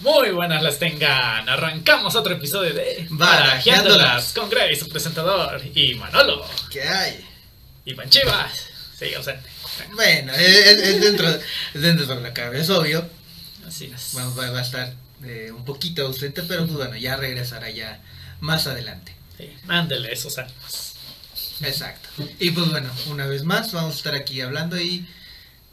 Muy buenas las tengan. Arrancamos otro episodio de Barajeándolas. Con Grace, su presentador, y Manolo, ¿Qué hay? y Panchivas. Sí, ausente. Bueno, es, dentro, es dentro de la cabeza, obvio. Así es. Va, va- va a estar eh, un poquito ausente, pero pues bueno, ya regresará ya más adelante. Sí, mándele esos ánimos. Exacto. Y pues bueno, una vez más vamos a estar aquí hablando y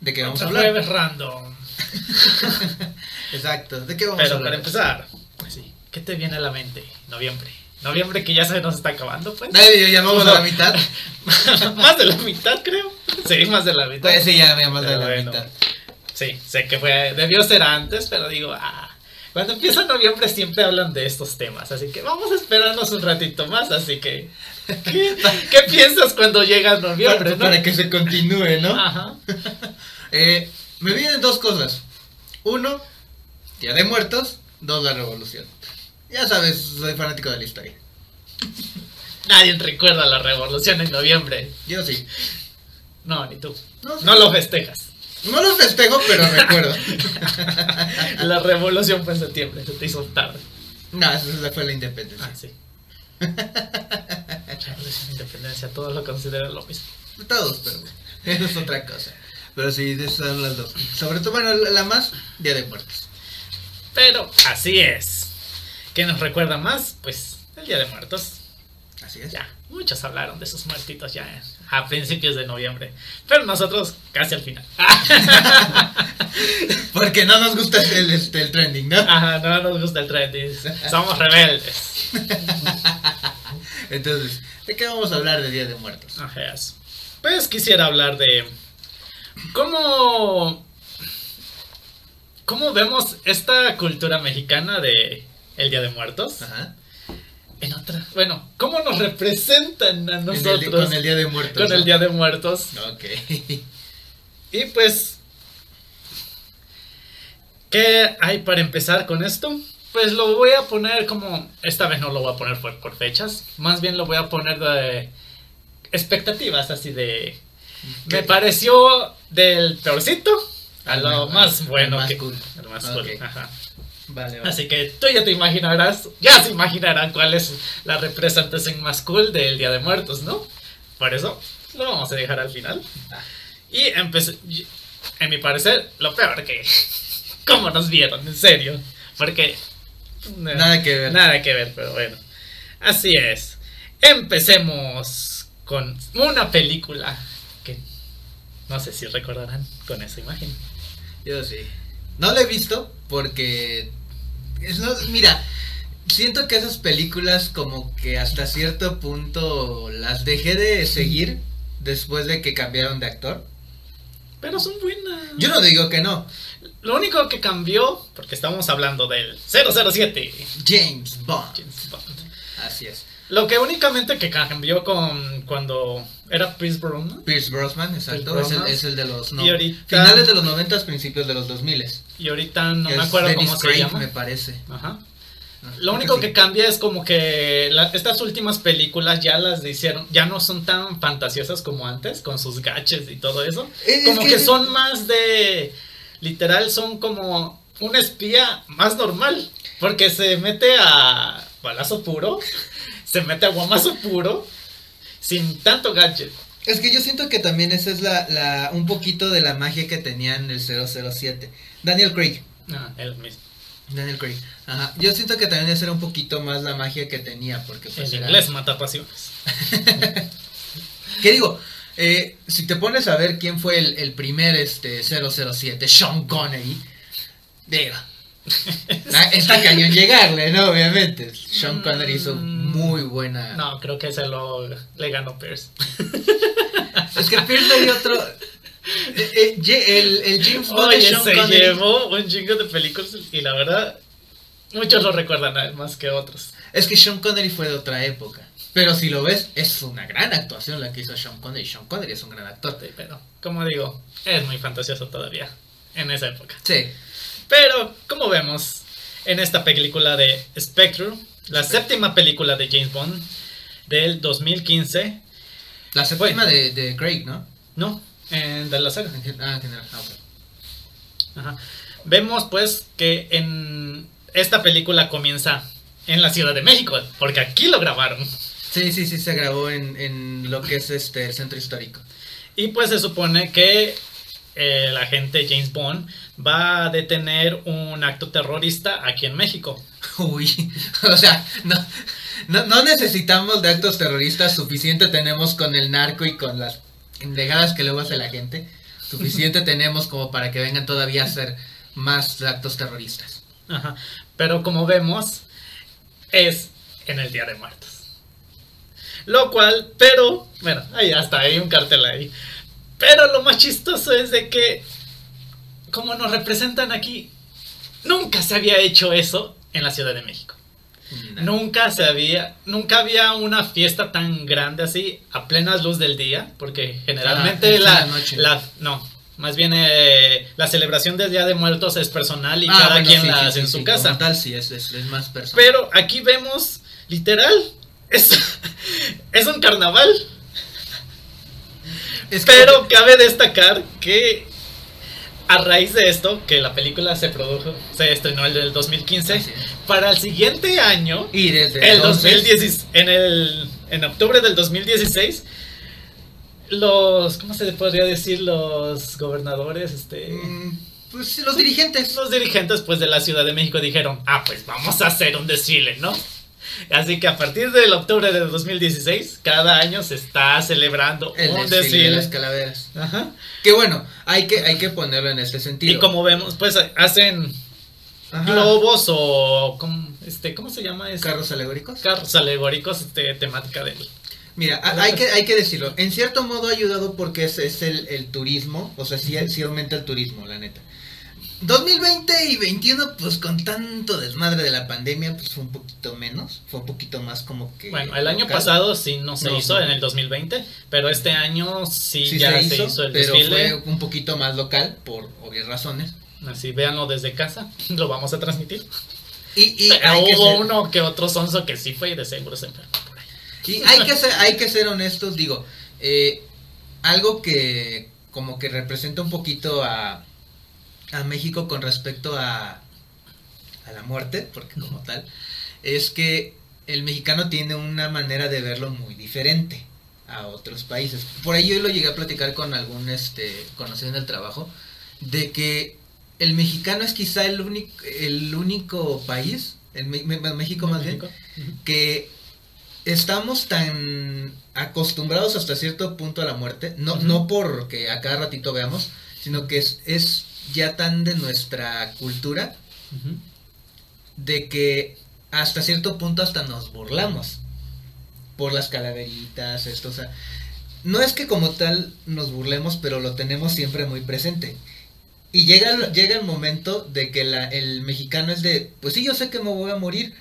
¿de qué vamos a hablar? jueves random. Exacto, ¿de qué vamos a Pero hablar? para empezar, pues sí, ¿qué te viene a la mente? Noviembre. Noviembre que ya se nos está acabando, pues. Nadie, ya vamos a la mitad. más de la mitad, creo. Sí, más de la mitad. Pues sí, ya me más de Pero la bueno. mitad. Sí, sé que fue, debió ser antes, pero digo, ah, cuando empieza noviembre siempre hablan de estos temas, así que vamos a esperarnos un ratito más, así que, ¿qué, qué piensas cuando llega noviembre, Para, no? para que se continúe, ¿no? Ajá, Eh, me vienen dos cosas. Uno, Día de Muertos. Dos, la Revolución. Ya sabes, soy fanático de la historia. nadie recuerda la revolución en noviembre, Yo sí. no, ni tú, No, sí. no lo festejas, No lo festejo, pero recuerdo. la revolución fue en septiembre, se te hizo tarde, no, esa fue la independencia. ah, sí. Revolución, independencia, todos lo consideran lo mismo. Todos, pero eso es otra cosa. Pero sí, de son las dos. Sobre todo, bueno, la más, Día de Muertos. Pero así es. ¿Qué nos recuerda más? Pues el Día de Muertos. Así es. Ya, muchos hablaron de sus muertitos ya a principios de noviembre. Pero nosotros casi al final. Porque no nos gusta el, este, el trending, ¿no? Ajá, no nos gusta el trending. Somos rebeldes. Entonces, ¿de qué vamos a hablar de Día de Muertos? Ajá, es. Pues quisiera hablar de cómo cómo vemos esta cultura mexicana de el Día de Muertos Ajá. en otra. Bueno, cómo nos representan a En el- nosotros con el Día de Muertos. con el. Día de Muertos. Ok. Y pues, ¿qué hay para empezar con esto? Pues lo voy a poner como, esta vez no lo voy a poner por, por fechas, más bien lo voy a poner de expectativas, así de... Me pareció del peorcito a lo más bueno más que... cool. más cool, ajá. Vale, vale. Así que tú ya te imaginarás, ya se imaginarán cuál es la representación más cool del Día de Muertos, ¿no? Por eso lo vamos a dejar al final. Ah. Y empecé, en mi parecer, lo peor que... ¿Cómo nos vieron? En serio. Porque... no, Nada que ver. Nada que ver, pero bueno. Así es. Empecemos con una película. No sé si recordarán con esa imagen. Yo sí. No la he visto porque. es no- mira, siento que esas películas, como que hasta cierto punto las dejé de seguir después de que cambiaron de actor. Pero son buenas. Yo no digo que no. Lo único que cambió, porque estamos hablando del 007, James Bond. James Bond. Así es. Lo que únicamente que cambió con cuando era Pierce Brosnan Pierce Brosnan, exacto. Pierce es, el, Brosnan. es el de los. No, ahorita- Finales de los 90, principios de los 2000. y ahorita no me acuerdo Dennis cómo se Craig, llama. me parece. Ajá. Ah, Lo único que cambia es como que la- estas últimas películas ya las hicieron, ya no son tan fantasiosas como antes, con sus gaches y todo eso. Es- es como que, que- son más de, literal, son como un espía más normal, porque se mete a balazo puro, se mete a guamazo puro, sin tanto gadget. Es que yo siento que también esa es la, la un poquito de la magia que tenían el 007. Daniel Craig. Ah, él mismo. Daniel Craig. Ajá. Yo siento que también esa era un poquito más la magia que tenía porque pues El era- inglés mata pasiones. ¿Qué digo? Eh, si te pones a ver quién fue el, el primer este 007, Sean Connery, digo, ah, está cañón llegarle, ¿no? Obviamente. Sean Connery hizo muy buena. No, creo que se lo le ganó Pierce. Es que Pierce le dio otro. eh, eh, ye- el, el James Bond de Oye, Sean se Connery. llevó un chingo de películas y la verdad, muchos lo recuerdan a él más que otros. Es que Sean Connery fue de otra época. Pero si lo ves, es una gran actuación la que hizo Sean Connery. Sean Connery es un gran actor. Sí, Pero, como digo, es muy fantasioso todavía en esa época. Sí. Pero, como vemos en esta película de Spectre, la séptima película de James Bond del 2015, La séptima de, de Craig, ¿no? no, en, de la saga. Ah, en general. Ah, ok. Ajá. Vemos pues que en esta película comienza en la Ciudad de México, porque aquí lo grabaron. Sí, sí, sí, se grabó en, en lo que es este el centro histórico. Y pues se supone que el agente James Bond va a detener un acto terrorista aquí en México. Uy, o sea, no, no, no necesitamos de actos terroristas, suficiente tenemos con el narco y con las pendejadas que luego hace la gente. Suficiente tenemos como para que vengan todavía a hacer más actos terroristas. Ajá. Pero como vemos, es en el Día de Muertos. Lo cual, pero, bueno, ahí hasta hay un cartel ahí. Pero lo más chistoso es de que, como nos representan aquí, nunca se había hecho eso en la Ciudad de México. No. Nunca se había, nunca había una fiesta tan grande así a plenas luz del día, porque generalmente Ah, la, noche. la- no, más bien eh, la celebración del Día de Muertos es personal y Ah, cada bueno, quien sí, la hace sí, en su casa. tal, sí, es, es, es más personal. Pero aquí vemos, literal, es, es un carnaval. Es que- Pero cabe destacar que a raíz de esto, que la película se produjo, se estrenó en el 2015, Así es. para el siguiente año, Y desde el entonces- 2016, en el en octubre del 2016, los, ¿cómo se podría decir? Los gobernadores, este... Mm, Pues los dirigentes. Los dirigentes pues de la Ciudad de México dijeron, ah, pues vamos a hacer un desfile, ¿no? Así que a partir del octubre del 2016, cada año se está celebrando El un desfile de las calaveras. Ajá. Que bueno, hay que, hay que ponerlo en este sentido. Y como vemos, pues hacen Ajá. globos o ¿cómo, este, ¿cómo se llama? eso? carros alegóricos. Carros alegóricos, este, temática del... Mira, hay que, hay que decirlo. En cierto modo ha ayudado porque es, es el, el turismo. O sea, sí, sí aumenta el turismo, la neta. 2020 y 21, pues con tanto desmadre de la pandemia, pues fue un poquito menos. Fue un poquito más como que. Bueno, el año local. pasado sí no se No, hizo no. en el 2020, pero este año sí, sí ya se hizo, se hizo el pero desfile. fue un poquito más local por obvias razones. Así, véanlo desde casa, lo vamos a transmitir. Y, y Pero que hubo uno que otro sonso que sí fue y de seguro se enfermó por ahí. Y hay que ser, hay que ser honestos, digo, eh, algo que como que representa un poquito a, a México con respecto a, a la muerte, porque como tal, es que el mexicano tiene una manera de verlo muy diferente a otros países. Por ahí yo lo llegué a platicar con algún este conocido en el trabajo, de que el mexicano es quizá el único, el único país, el México más bien, que estamos tan acostumbrados hasta cierto punto a la muerte, no, no porque a cada ratito veamos, sino que es, es ya tan de nuestra cultura de que hasta cierto punto hasta nos burlamos por las calaveritas, esto, o sea, no es que como tal nos burlemos, pero lo tenemos siempre muy presente. Y llega, el- llega el momento de que la, el mexicano es de, pues sí, yo sé que me voy a morir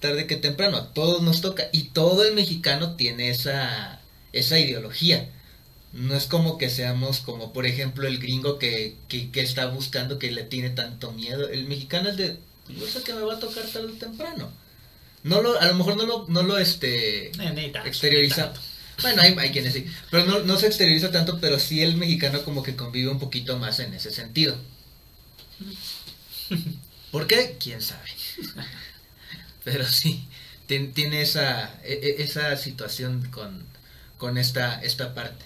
tarde que temprano, a todos nos toca. Y todo el mexicano tiene esa, esa ideología. No es como que seamos como, por ejemplo, el gringo que, que, que está buscando, que le tiene tanto miedo. El mexicano es de, yo sé que me va a tocar tarde o temprano. No lo, a lo mejor no lo, no lo este, Eh, exterioriza. Bueno, hay, hay quienes sí. Pero no, no se exterioriza tanto, pero sí el mexicano como que convive un poquito más en ese sentido. ¿Por qué? ¿Quién sabe? Pero sí, tien- tiene esa, e- e- esa situación con, con esta, esta parte.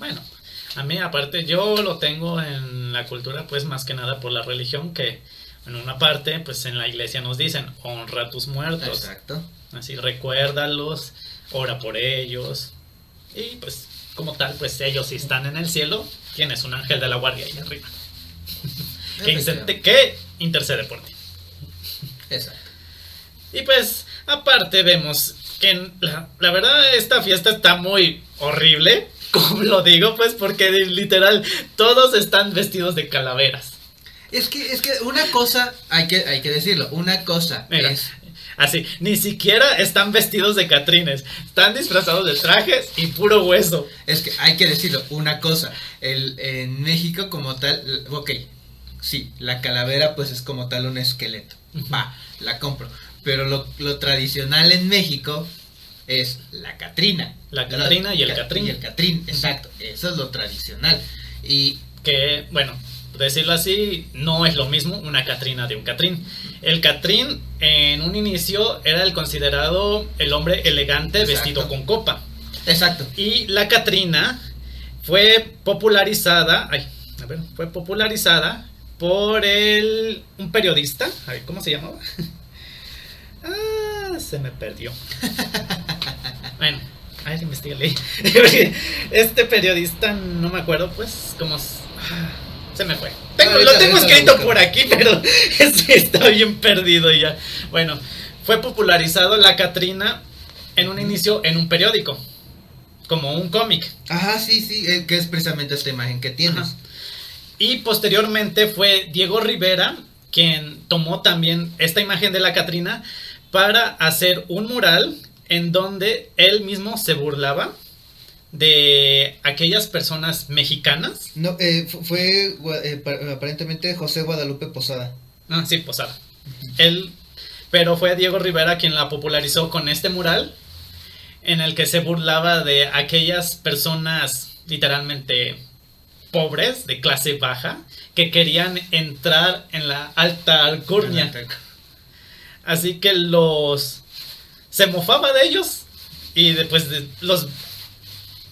Bueno, a mí aparte yo lo tengo en la cultura pues más que nada por la religión que en una parte pues en la iglesia nos dicen honra a tus muertos, Exacto. así recuérdalos, ora por ellos y pues como tal pues ellos si están en el cielo tienes un ángel de la guardia ahí arriba que, incente- que intercede por ti. Exacto. Y pues, aparte vemos que la verdad esta fiesta está muy horrible, como lo digo, pues porque literal todos están vestidos de calaveras. Es que, es que una cosa, hay que, hay que decirlo, una cosa Mira, es... así, ni siquiera están vestidos de catrines, están disfrazados de trajes y puro hueso. Es que hay que decirlo, una cosa, el, en México como tal, ok, sí, la calavera pues es como tal un esqueleto, va, la compro, pero lo, lo tradicional en México es la Catrina. La Catrina y el Ca- Catrín. Y el Catrín, exacto, eso es lo tradicional. Y Que, bueno, decirlo así, no es lo mismo una Catrina de un Catrín. El Catrín en un inicio era el considerado el hombre elegante Exacto. vestido con copa. Exacto. Y la Catrina fue popularizada, ay, a ver, fue popularizada por el un periodista, ay, ¿cómo se llamaba? se me perdió. bueno, a ver, investigale. este periodista no me acuerdo, pues, cómo s- ah, se me fue. Tengo, lo tengo escrito por aquí, pero está bien perdido ya. Bueno, fue popularizado la Catrina en un inicio en un periódico, como un cómic. Ajá, sí, sí, eh, que es precisamente esta imagen que tienes. Ajá. Y posteriormente fue Diego Rivera quien tomó también esta imagen de la Catrina para hacer un mural en donde él mismo se burlaba de aquellas personas mexicanas. No, eh, fu- fue eh, pa- aparentemente José Guadalupe Posada. Ah, sí, Posada. Él, pero fue Diego Rivera quien la popularizó con este mural en el que se burlaba de aquellas personas literalmente pobres, de clase baja, que querían entrar en la alta alcurnia. Así que los se mofaba de ellos y después de- los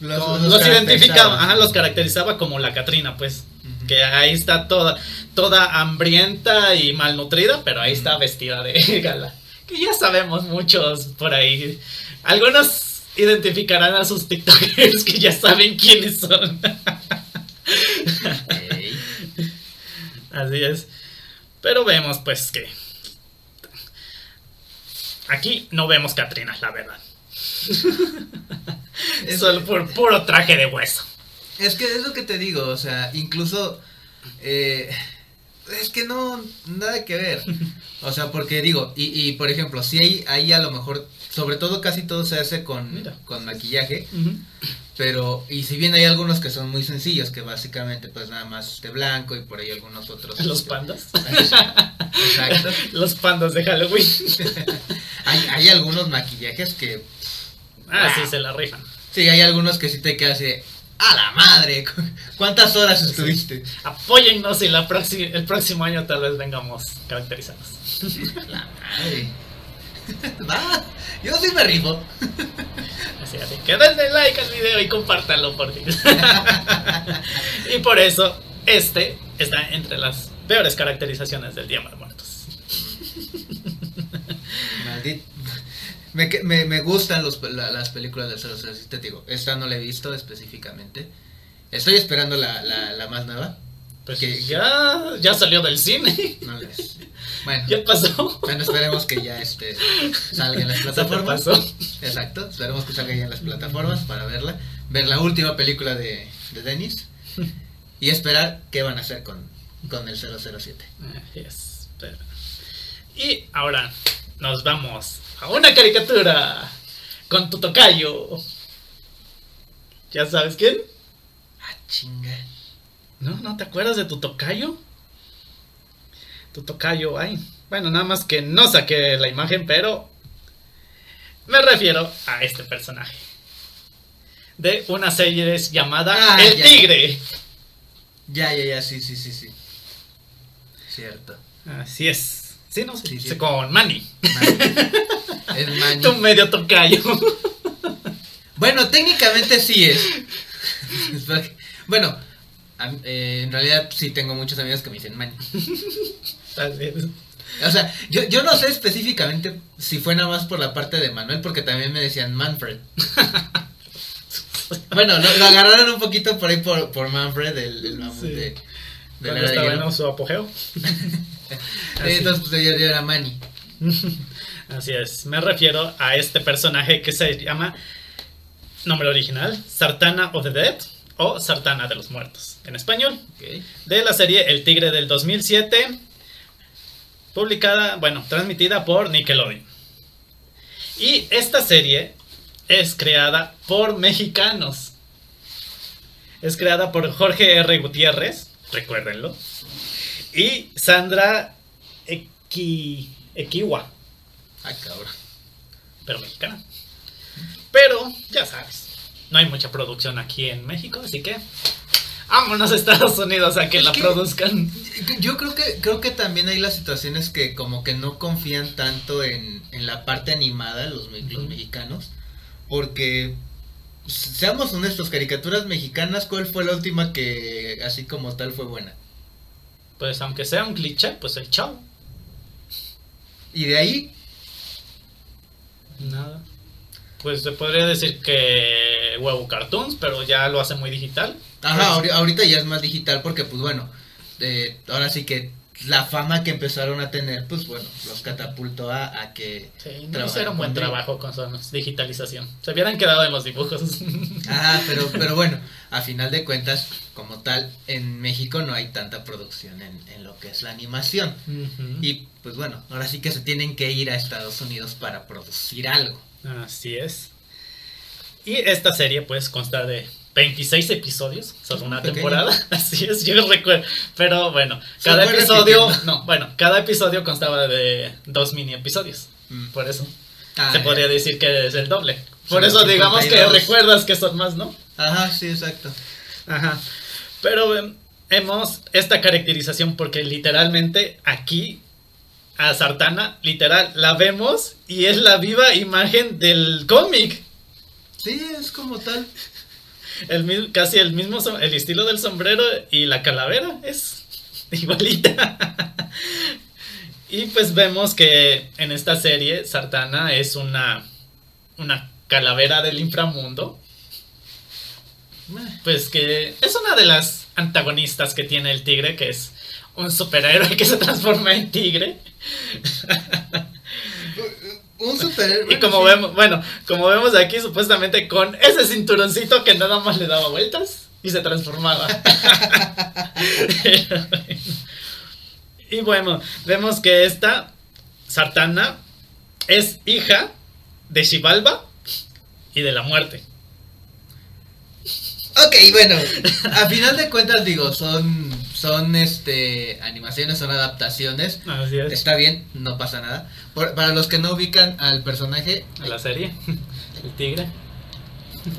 Los, los, los identificaba, ajá, los caracterizaba como la Catrina, pues. Que ahí está toda, toda hambrienta y malnutrida, pero ahí está vestida de gala. Que ya sabemos muchos por ahí. Algunos identificarán a sus TikTokers que ya saben quiénes son. Así es. Pero vemos pues que... Aquí no vemos Catrinas, la verdad. Es- Solo por puro traje de hueso. Es que es lo que te digo, o sea, incluso eh, es que no, nada que ver. O sea, porque digo, y, y por ejemplo, si hay, ahí a lo mejor, sobre todo casi todo se hace con, Mira. con maquillaje, pero, y si bien hay algunos que son muy sencillos, que básicamente pues nada más de blanco y por ahí algunos otros. Los pandas. Exacto. Los pandas de Halloween. Hay, hay algunos maquillajes que, Ah, sí, se la rifan. sí, hay algunos que sí te quedas de, a la madre, ¿cuántas horas estuviste? Apóyennos y la el próximo año tal vez vengamos caracterizados. La madre. Va, yo sí me rifo. Así, así que denle like al video y compártanlo por fin. y por eso, este está entre las peores caracterizaciones del Día de Muertos. Maldito. Me, me, me gustan los, la- las películas de 007, te digo, esta no la he visto específicamente. Estoy esperando la, la, la más nueva. Pues Que- ya, ya salió del cine. No les... Bueno, ya pasó. bueno, esperemos que ya este, salga en las plataformas. pasó. Exacto, esperemos que salga ya en las plataformas para verla. Ver la última película de, de Dennis. Y esperar qué van a hacer con, con el 007. Así es, pero- Y ahora nos vamos a una caricatura con tu tocayo. ¿Ya sabes quién? Ah, chinga. ¿No? ¿No te acuerdas de tu tocayo? Tu tocayo, ay. Bueno, nada más que no saqué la imagen, pero me refiero a este personaje. De una serie llamada Ah, El ya. Tigre. Ya, ya, ya, sí, sí, sí, sí. Cierto. Así es. Sí, no sé. Sí, sí. Con Manny. Es Manny. Tu medio tocayo. Bueno, técnicamente sí es. Bueno, eh, en realidad sí tengo muchos amigos que me dicen Manny. Tal vez. O sea, yo, yo no sé específicamente si fue nada más por la parte de Manuel, porque también me decían Manfred. Bueno, lo, lo agarraron un poquito por ahí por, por Manfred, el, el mamut Sí. de, de la era de en su apogeo. Así. Entonces pues, yo era Manny. Así es. Me refiero a este personaje que se llama nombre original, Sartana of the Dead o Sartana de los Muertos en español. De la serie El Tigre del 2007, publicada, bueno, transmitida por Nickelodeon. Y esta serie es creada por mexicanos. Es creada por Jorge R. Gutiérrez, recuérdenlo. Y Sandra Equi, Equiwa, Ah, cabrón. pero mexicana. Pero, ya sabes, no hay mucha producción aquí en México, así que vámonos a Estados Unidos a que Es la que- produzcan. Yo creo que creo que también hay las situaciones que como que no confían tanto en, en la parte animada los, mexicanos porque seamos honestos caricaturas mexicanas cuál fue la última que así como tal fue buena Pues aunque sea un cliché, pues el chavo. y de ahí Nada. Pues se podría decir que huevo cartoons, pero ya lo hace muy digital. ajá Pues, ahori- ahorita ya es más digital porque pues bueno eh, ahora sí que la fama que empezaron a tener pues bueno los catapultó a, a que Sí, hicieron buen trabajo con su digitalización. Se hubieran quedado en los dibujos. Ajá, pero, pero bueno, a final de cuentas, como tal, en México no hay tanta producción en, en lo que es la animación. Y pues bueno, ahora sí que se tienen que ir a Estados Unidos para producir algo. Así es. Y esta serie pues consta de 26 episodios, solo una Pequeña. temporada. Así es, yo recuerdo. Pero bueno, Se cada episodio, repitiendo. no, bueno, cada episodio constaba de dos mini episodios. Mm. Por eso Ah, se ya. podría decir que es el doble. Por Son eso digamos que 52. recuerdas que son más, ¿no? Ajá, sí, exacto. Ajá. Pero em, hemos esta caracterización porque literalmente aquí a Sartana, literal, la vemos y es la viva imagen del cómic. Sí, es como tal. El, casi el mismo, el estilo del sombrero y la calavera es igualita. y pues vemos que en esta serie Sartana es una, una calavera del inframundo. Pues que es una de las antagonistas que tiene el tigre, que es un superhéroe que se transforma en tigre. Un superhéroe. Y como sí. vemos, bueno, como vemos aquí, supuestamente con ese cinturoncito que nada más le daba vueltas y se transformaba. y bueno, vemos que esta Sartana es hija de Xibalba y de la muerte. Ok, bueno, a final de cuentas digo, son, son este, animaciones, son adaptaciones. Así es. Está bien, no pasa nada. Por- para los que no ubican al personaje, La serie, el tigre.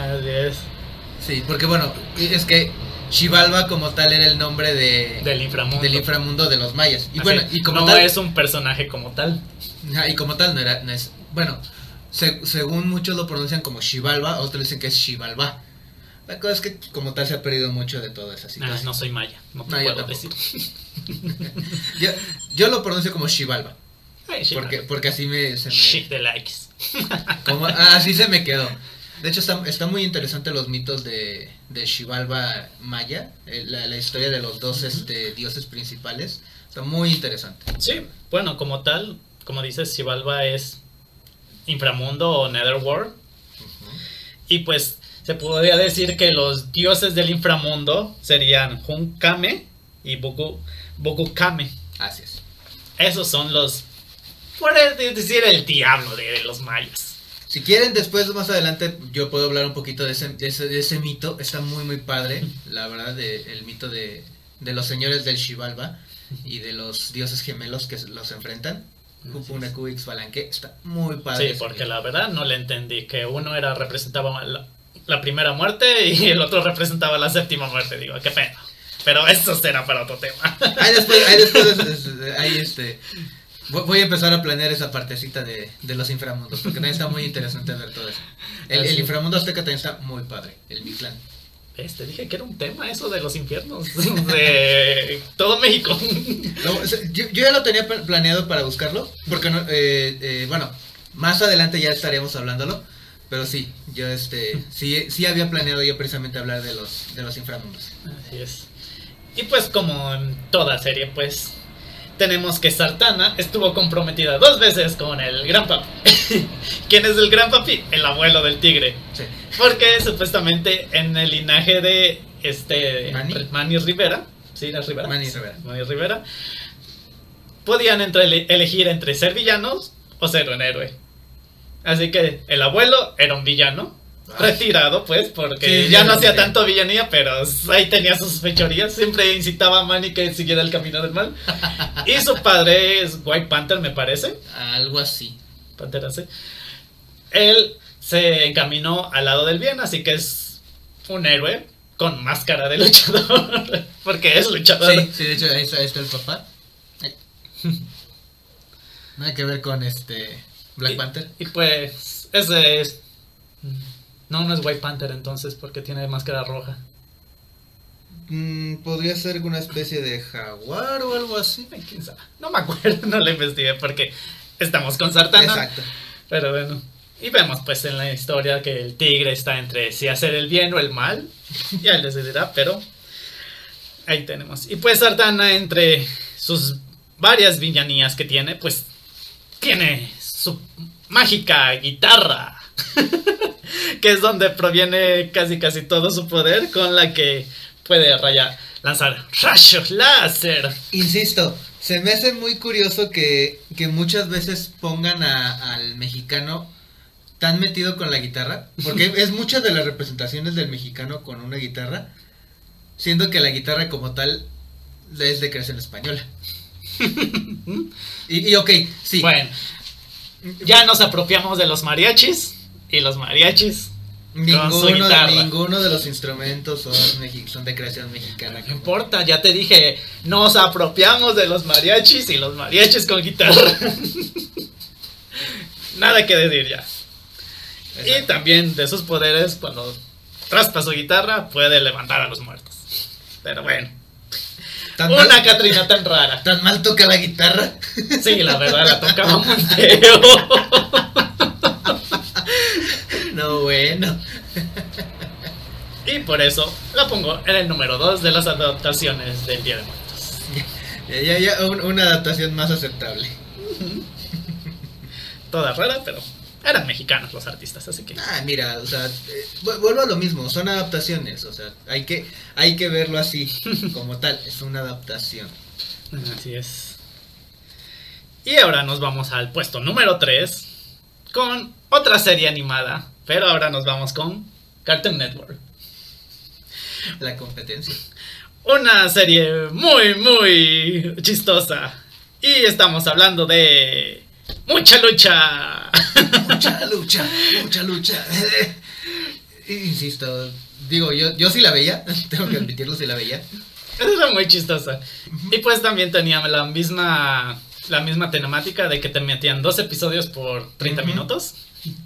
Así es. sí, porque bueno, es que Xibalba como tal era el nombre de, Del inframundo. del inframundo de los mayas. Y Así, bueno, y como no tal, es un personaje como tal. y como tal no era, no es, bueno, se- según muchos lo pronuncian como Xibalba, otros dicen que es Xibalba. La cosa es que como tal se ha perdido mucho de toda esa Ah, situación. no soy maya, no te No, yo puedo tampoco. decir. yo, yo lo pronuncio como sí, porque, porque así me, se me, Shit de likes. Como, ah, así se me quedó. De hecho, está, está muy interesante los mitos de, de Xibalba Maya, eh, la, la historia de los dos este, dioses principales. Está muy interesante. Sí, bueno, como tal, como dices, Xibalba es inframundo o netherworld. Y pues se podría decir que los dioses del inframundo serían Hunkame y Boku, Bokukame. Así es. Esos son los, puede decir, el diablo de los mayas. Si quieren, después más adelante yo puedo hablar un poquito de ese, de ese, de ese mito. Está muy, muy padre, la verdad, el mito de, de los señores del Xibalba y de los dioses gemelos que los enfrentan. Kupuna, Kubix, Balanque. Está muy padre. Sí, porque la verdad no le entendí que uno era representaba la, la primera muerte y el otro representaba la séptima muerte. Digo, qué pena. Pero eso será para otro tema. Ahí después, ahí después, es- es- ahí este, voy a empezar a planear esa partecita de, de los inframundos, porque también está muy interesante ver todo eso. El, el inframundo azteca también está muy padre, el Mictlán. ¿Ves? Te dije que era un tema eso de los infiernos. De todo México. No, yo, yo ya lo tenía pla- planeado para buscarlo, porque no, eh, eh, bueno, más adelante ya estaríamos hablándolo, pero sí, yo este, sí, sí había planeado yo precisamente hablar de los, de los inframundos. Así es. Y pues como en toda serie, pues tenemos que Sartana estuvo comprometida dos veces con el Gran Papi. ¿Quién es el Gran Papi? El abuelo del tigre. Sí. Porque supuestamente en el linaje de este Manny. Manny Rivera, ¿sí es Rivera? Manny Rivera. Manny Rivera, podían entre, elegir entre ser villanos o ser un héroe. Así que el abuelo era un villano, Ay. retirado pues, porque Sí, ya no hacía tanto villanía, pero ahí tenía sus fechorías, siempre incitaba a Manny que siguiera el camino del mal. y su padre es White Panther, me parece. Algo así. Pantera, sí. Él se encaminó al lado del bien, así que es un héroe con máscara de luchador. Porque es luchador. Sí, sí, de hecho ahí está, ahí está el papá. Nada que ver con este Black Y- Panther. Y pues, ese es. No, no es White Panther entonces, porque tiene máscara roja. Mm, Podría ser una especie de jaguar o algo así. Ay, quién sabe. No me acuerdo, no lo investigué porque estamos con Sartana. Exacto. Pero bueno. Y vemos pues en la historia que el tigre está entre si hacer el bien o el mal. Ya él decidirá, pero ahí tenemos. Y pues Sartana entre sus varias villanías que tiene, pues tiene su mágica guitarra. que es donde proviene casi casi todo su poder con la que puede rayar, lanzar rayos láser. Insisto, se me hace muy curioso que, que muchas veces pongan a- al mexicano tan metido con la guitarra, porque es muchas de las representaciones del mexicano con una guitarra, siendo que la guitarra como tal es de creación española. y, y ok, sí, Bueno, ya nos apropiamos de los mariachis y los mariachis. ninguno, de, ninguno de los instrumentos son, de creación mexicana. No importa, ya te dije, nos apropiamos de los mariachis y los mariachis con guitarra. Nada que decir ya. Y también de sus poderes, cuando raspa su guitarra, puede levantar a los muertos. Pero bueno, Tan una mal- Catrina tan rara. ¿Tan mal toca la guitarra? Sí, la verdad, la tocaba muy feo. no, bueno. Y por eso la pongo en el número 2 de las adaptaciones del Día de Muertos. Ya, ya, ya, un- una adaptación más aceptable. Toda rara, pero eran mexicanos los artistas, así que... Ah, mira, o sea, eh, vu- vuelvo a lo mismo, son adaptaciones, o sea, hay que, hay que verlo así, como tal, es una adaptación. Así es. Y ahora nos vamos al puesto número 3 con otra serie animada, pero ahora nos vamos con Cartoon Network. La competencia. Una serie muy, muy chistosa. Y estamos hablando de... Mucha lucha. Mucha lucha, mucha lucha. Insisto, digo, yo, yo sí la veía, tengo que admitirlo, sí la veía. Era muy chistosa. Y pues también tenía la misma la misma temática de que te metían dos episodios por 30 Ujú. minutos.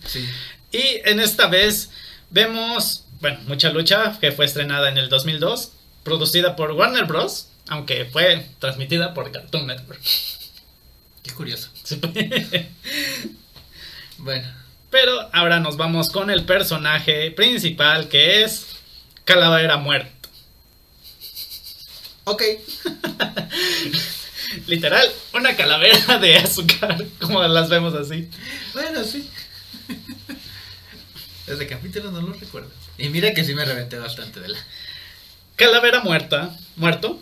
Sí. Y en esta vez vemos, bueno, Mucha Lucha, que fue estrenada en el 2002, producida por Warner Bros., aunque fue transmitida por Cartoon Network. Qué curioso. Bueno, Pero ahora nos vamos con el personaje principal que es Calavera Muerto. ok. Literal, una calavera de azúcar, como las vemos así. Bueno, sí. Desde capítulo no lo recuerdo. Y mira que sí me reventé bastante de la. Calavera muerta, muerto,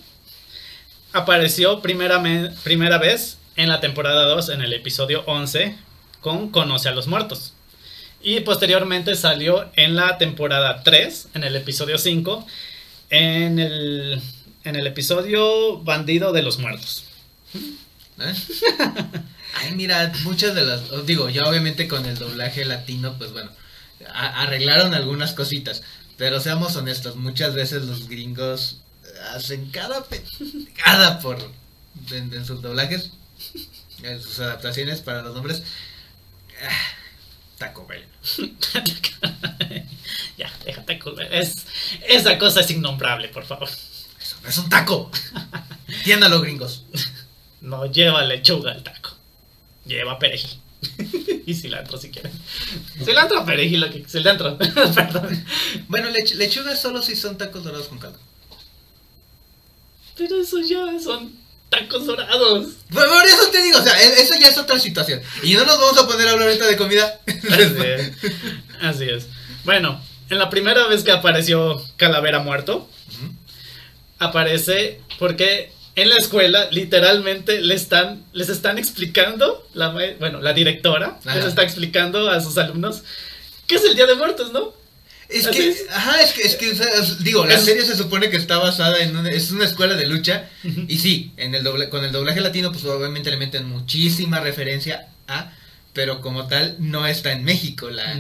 apareció primera, me- primera vez en la temporada 2, en el episodio 11, con Conoce a los Muertos. Y posteriormente salió en la temporada 3, en el episodio 5, en el, en el episodio Bandido de los Muertos. ¿Eh? Ay, mira, muchas de las. os Digo, ya obviamente con el doblaje latino, pues bueno, arreglaron algunas cositas. Pero seamos honestos, muchas veces los gringos hacen cada cada por en, en sus doblajes, en sus adaptaciones para los nombres. Taco Bell. ya, déjate culpar. Es, esa cosa es innombrable, por favor. Eso no es un taco. Entiéndalo, gringos. No lleva lechuga el taco. Lleva perejil. y cilantro si quieren. Cilantro, perejil, lo que. Cilantro, perdón. Bueno, lech- lechuga solo si son tacos dorados con caldo. Pero eso ya son tacos dorados. Por por eso te digo, o sea, e- eso ya es otra situación. Y no nos vamos a poner a hablar ahorita de comida. Así es. Así es. Bueno, en la primera vez que apareció Calavera muerto, aparece porque en la escuela literalmente le están, les están explicando, la, bueno, la directora Ajá. les está explicando a sus alumnos qué es el Día de Muertos, ¿no? Es Así que, es. ajá, es que, es que, o sea, digo, la Es- serie se supone que está basada en una, es una escuela de lucha. Y sí, en el doble, con el doblaje latino, pues obviamente le meten muchísima referencia a, pero como tal, no está en México la,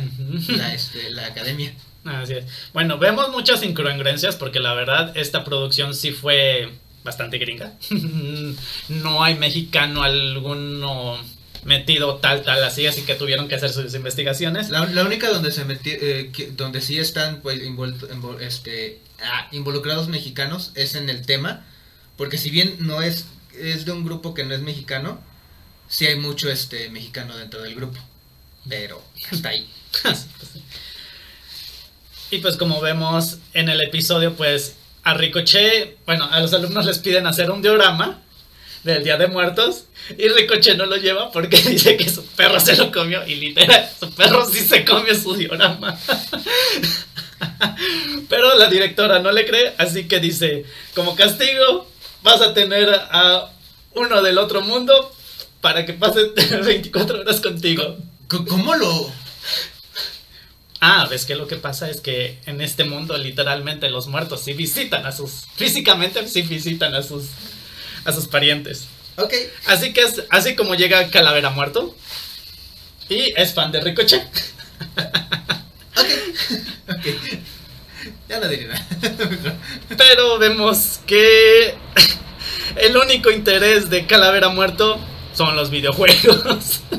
este, la academia. Así es. Bueno, vemos muchas incongruencias porque la verdad esta producción sí fue bastante gringa. no hay mexicano alguno metido tal, tal, así, así que tuvieron que hacer sus investigaciones. La, la única donde se meti- eh, donde sí están pues invol- este, ah, involucrados mexicanos es en el tema, porque si bien no es es de un grupo que no es mexicano, sí hay mucho este mexicano dentro del grupo, pero hasta ahí. Y pues como vemos en el episodio, pues a Ricochet, bueno, a los alumnos les piden hacer un diorama del Día de Muertos y Ricochet no lo lleva porque dice que su perro se lo comió y literal, su perro sí se comió su diorama. Pero la directora no le cree, así que dice, como castigo vas a tener a uno del otro mundo para que pase 24 horas contigo. ¿Cómo lo Ah, ves que lo que pasa es que en este mundo literalmente los muertos sí visitan a sus físicamente sí visitan a sus a sus parientes. Ok, Así que es así como llega Calavera muerto y es fan de Ricochet. ok, ok. Ya no diré nada. Pero vemos que el único interés de Calavera muerto son los videojuegos.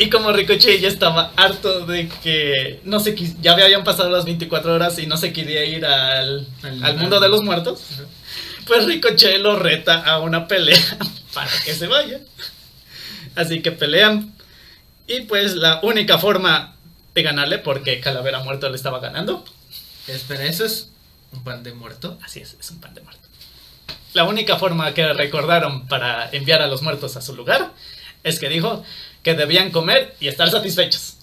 Y como Ricochet ya estaba harto de que no se quis- ya habían pasado las 24 horas y no se quería ir al, Al- al mundo de los muertos, pues Ricochet lo reta a una pelea para que se vaya. Así que pelean. Y pues la única forma de ganarle, porque Calavera muerto le estaba ganando, Espera, ¿eso es un pan de muerto? Así es, es un pan de muerto. La única forma que recordaron para enviar a los muertos a su lugar es que dijo que debían comer y estar satisfechos.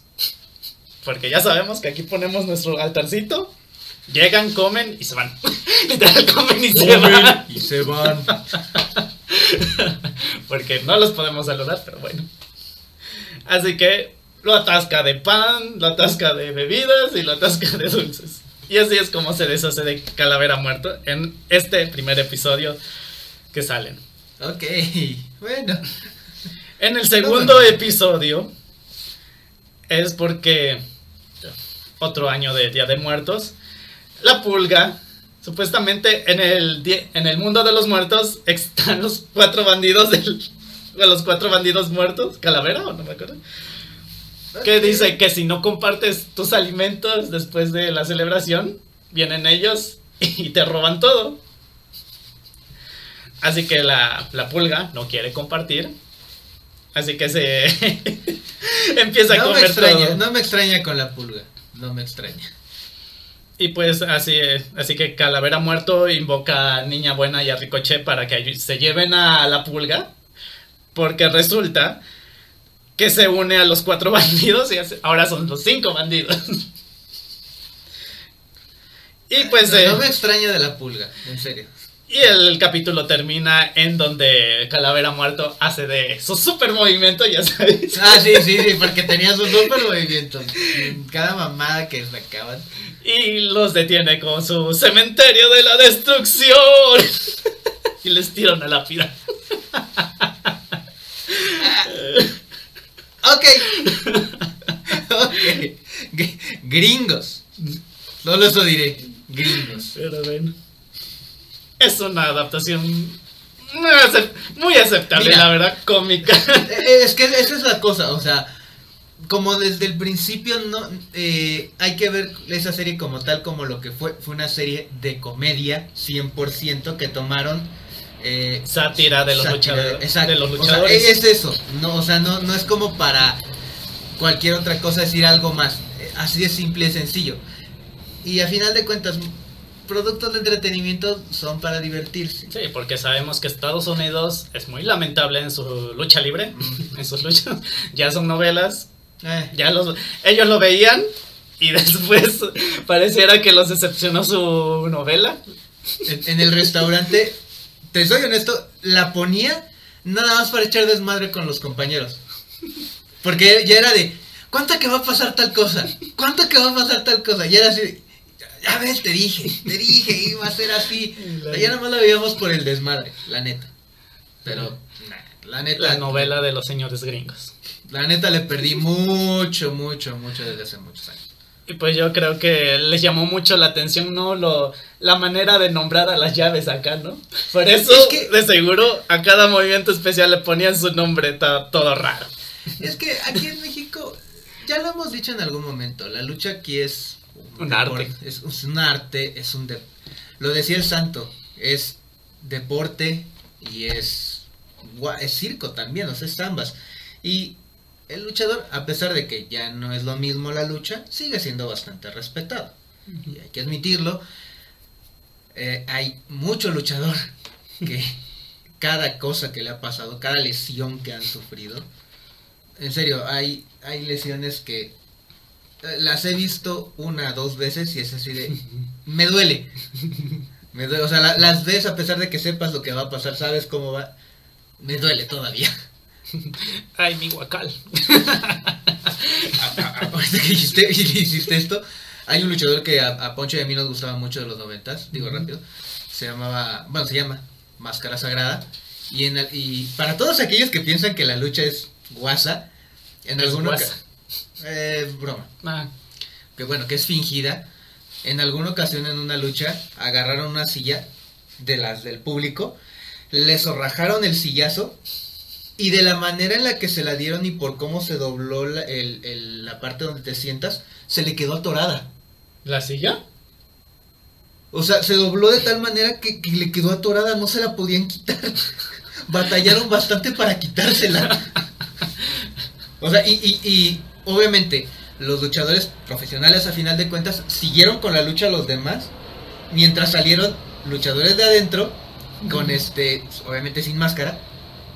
Porque ya sabemos que aquí ponemos nuestro altarcito, llegan, comen y se van. Literal, comen y se van. y se van. Porque no los podemos saludar, pero bueno. Así que lo atasca de pan, lo atasca de bebidas y lo atasca de dulces. Y así es como se deshace de Calavera Muerto en este primer episodio que salen. Ok, bueno. En el segundo bueno. episodio es porque otro año de Día de Muertos, la pulga, supuestamente en el, en el mundo de los muertos están los cuatro bandidos del, de los cuatro bandidos muertos, calavera o no me acuerdo, que dice que si no compartes tus alimentos después de la celebración, vienen ellos y te roban todo. Así que la, la pulga no quiere compartir. Así que se empieza a No me comer extraña, todo. no me extraña con la pulga. No me extraña. Y pues así así que Calavera Muerto invoca a Niña Buena y a Ricochet para que se lleven a la pulga. Porque resulta que se une a los cuatro bandidos y ahora son los cinco bandidos. y pues no, eh, no me extraña de la pulga, en serio. Y el capítulo termina en donde Calavera Muerto hace de su super movimiento, ya sabes. Ah, sí, sí, sí, porque tenía sus super movimientos. Cada mamada que sacaban. Y los detiene con su cementerio de la destrucción. y les tira una lápida. Ok. ok. G- Gringos. Solo eso diré. Gringos. Pero bueno. Es una adaptación muy, acep- muy aceptable, Mira. la verdad, cómica. Eh, Es que esa es la cosa, o sea, como desde el principio no eh, hay que ver esa serie como tal como lo que fue, fue una serie de comedia 100% que tomaron eh, Sátira de los sátira, luchadores. exacto. De los O sea, luchadores. es eso, no, o sea, no, no es como para cualquier otra cosa decir algo más, eh, así de simple y sencillo. Y a final de cuentas, productos de entretenimiento son para divertirse. Sí, porque sabemos que Estados Unidos es muy lamentable en su lucha libre, en sus luchas. Ya son novelas, Eh, ya los ellos lo veían y después pareciera que los decepcionó su novela. en, en el restaurante, te soy honesto, la ponía nada más para echar desmadre con los compañeros. Porque ya era de, ¿cuánto que va a pasar tal cosa? ¿Cuánto que va a pasar tal cosa? Y era así, ya ves, te dije, te dije, iba a ser así. O sea, ya nada más la veíamos por el desmadre, la neta. Pero, nah, la neta. La novela de los señores gringos. La neta le perdí mucho, mucho, mucho desde hace muchos años. Y pues yo creo que les llamó mucho la atención, ¿no? Lo, la manera de nombrar a las llaves acá, ¿no? Por eso, Es que- de seguro, a cada movimiento especial le ponían su nombre todo raro. Es que aquí en México, ya lo hemos dicho en algún momento, la lucha aquí es Un arte. Es, es un arte, es un... de- lo decía el santo, es deporte y es, es circo también, o sea, es ambas. Y el luchador, a pesar de que ya no es lo mismo la lucha, sigue siendo bastante respetado. Y hay que admitirlo, eh, hay mucho luchador que cada cosa que le ha pasado, cada lesión que han sufrido, en serio, hay, hay lesiones que las he visto una, dos veces y es así de, me duele. Me duele, o sea, la- las ves a pesar de que sepas lo que va a pasar, sabes cómo va, me duele todavía. Ay, mi guacal. A- a- a- Ahorita que hiciste, hiciste esto, hay un luchador que a, a Poncho y a mí nos gustaba mucho de los noventas, digo rápido, se llamaba, bueno, se llama Máscara Sagrada, y, en, y para todos aquellos que piensan que la lucha es guasa, en alguna guasa. Eh, broma, Ah, que bueno, que es fingida, en alguna ocasión en una lucha agarraron una silla de las del público, le zorrajaron el sillazo y de la manera en la que se la dieron y por cómo se dobló la, el- el- la parte donde te sientas, se le quedó atorada. ¿La silla? O sea, se dobló de tal manera que, que le quedó atorada, no se la podían quitar. Batallaron bastante para quitársela. O sea, y, y, y obviamente los luchadores profesionales a final de cuentas siguieron con la lucha los demás, mientras salieron luchadores de adentro, con este, obviamente sin máscara,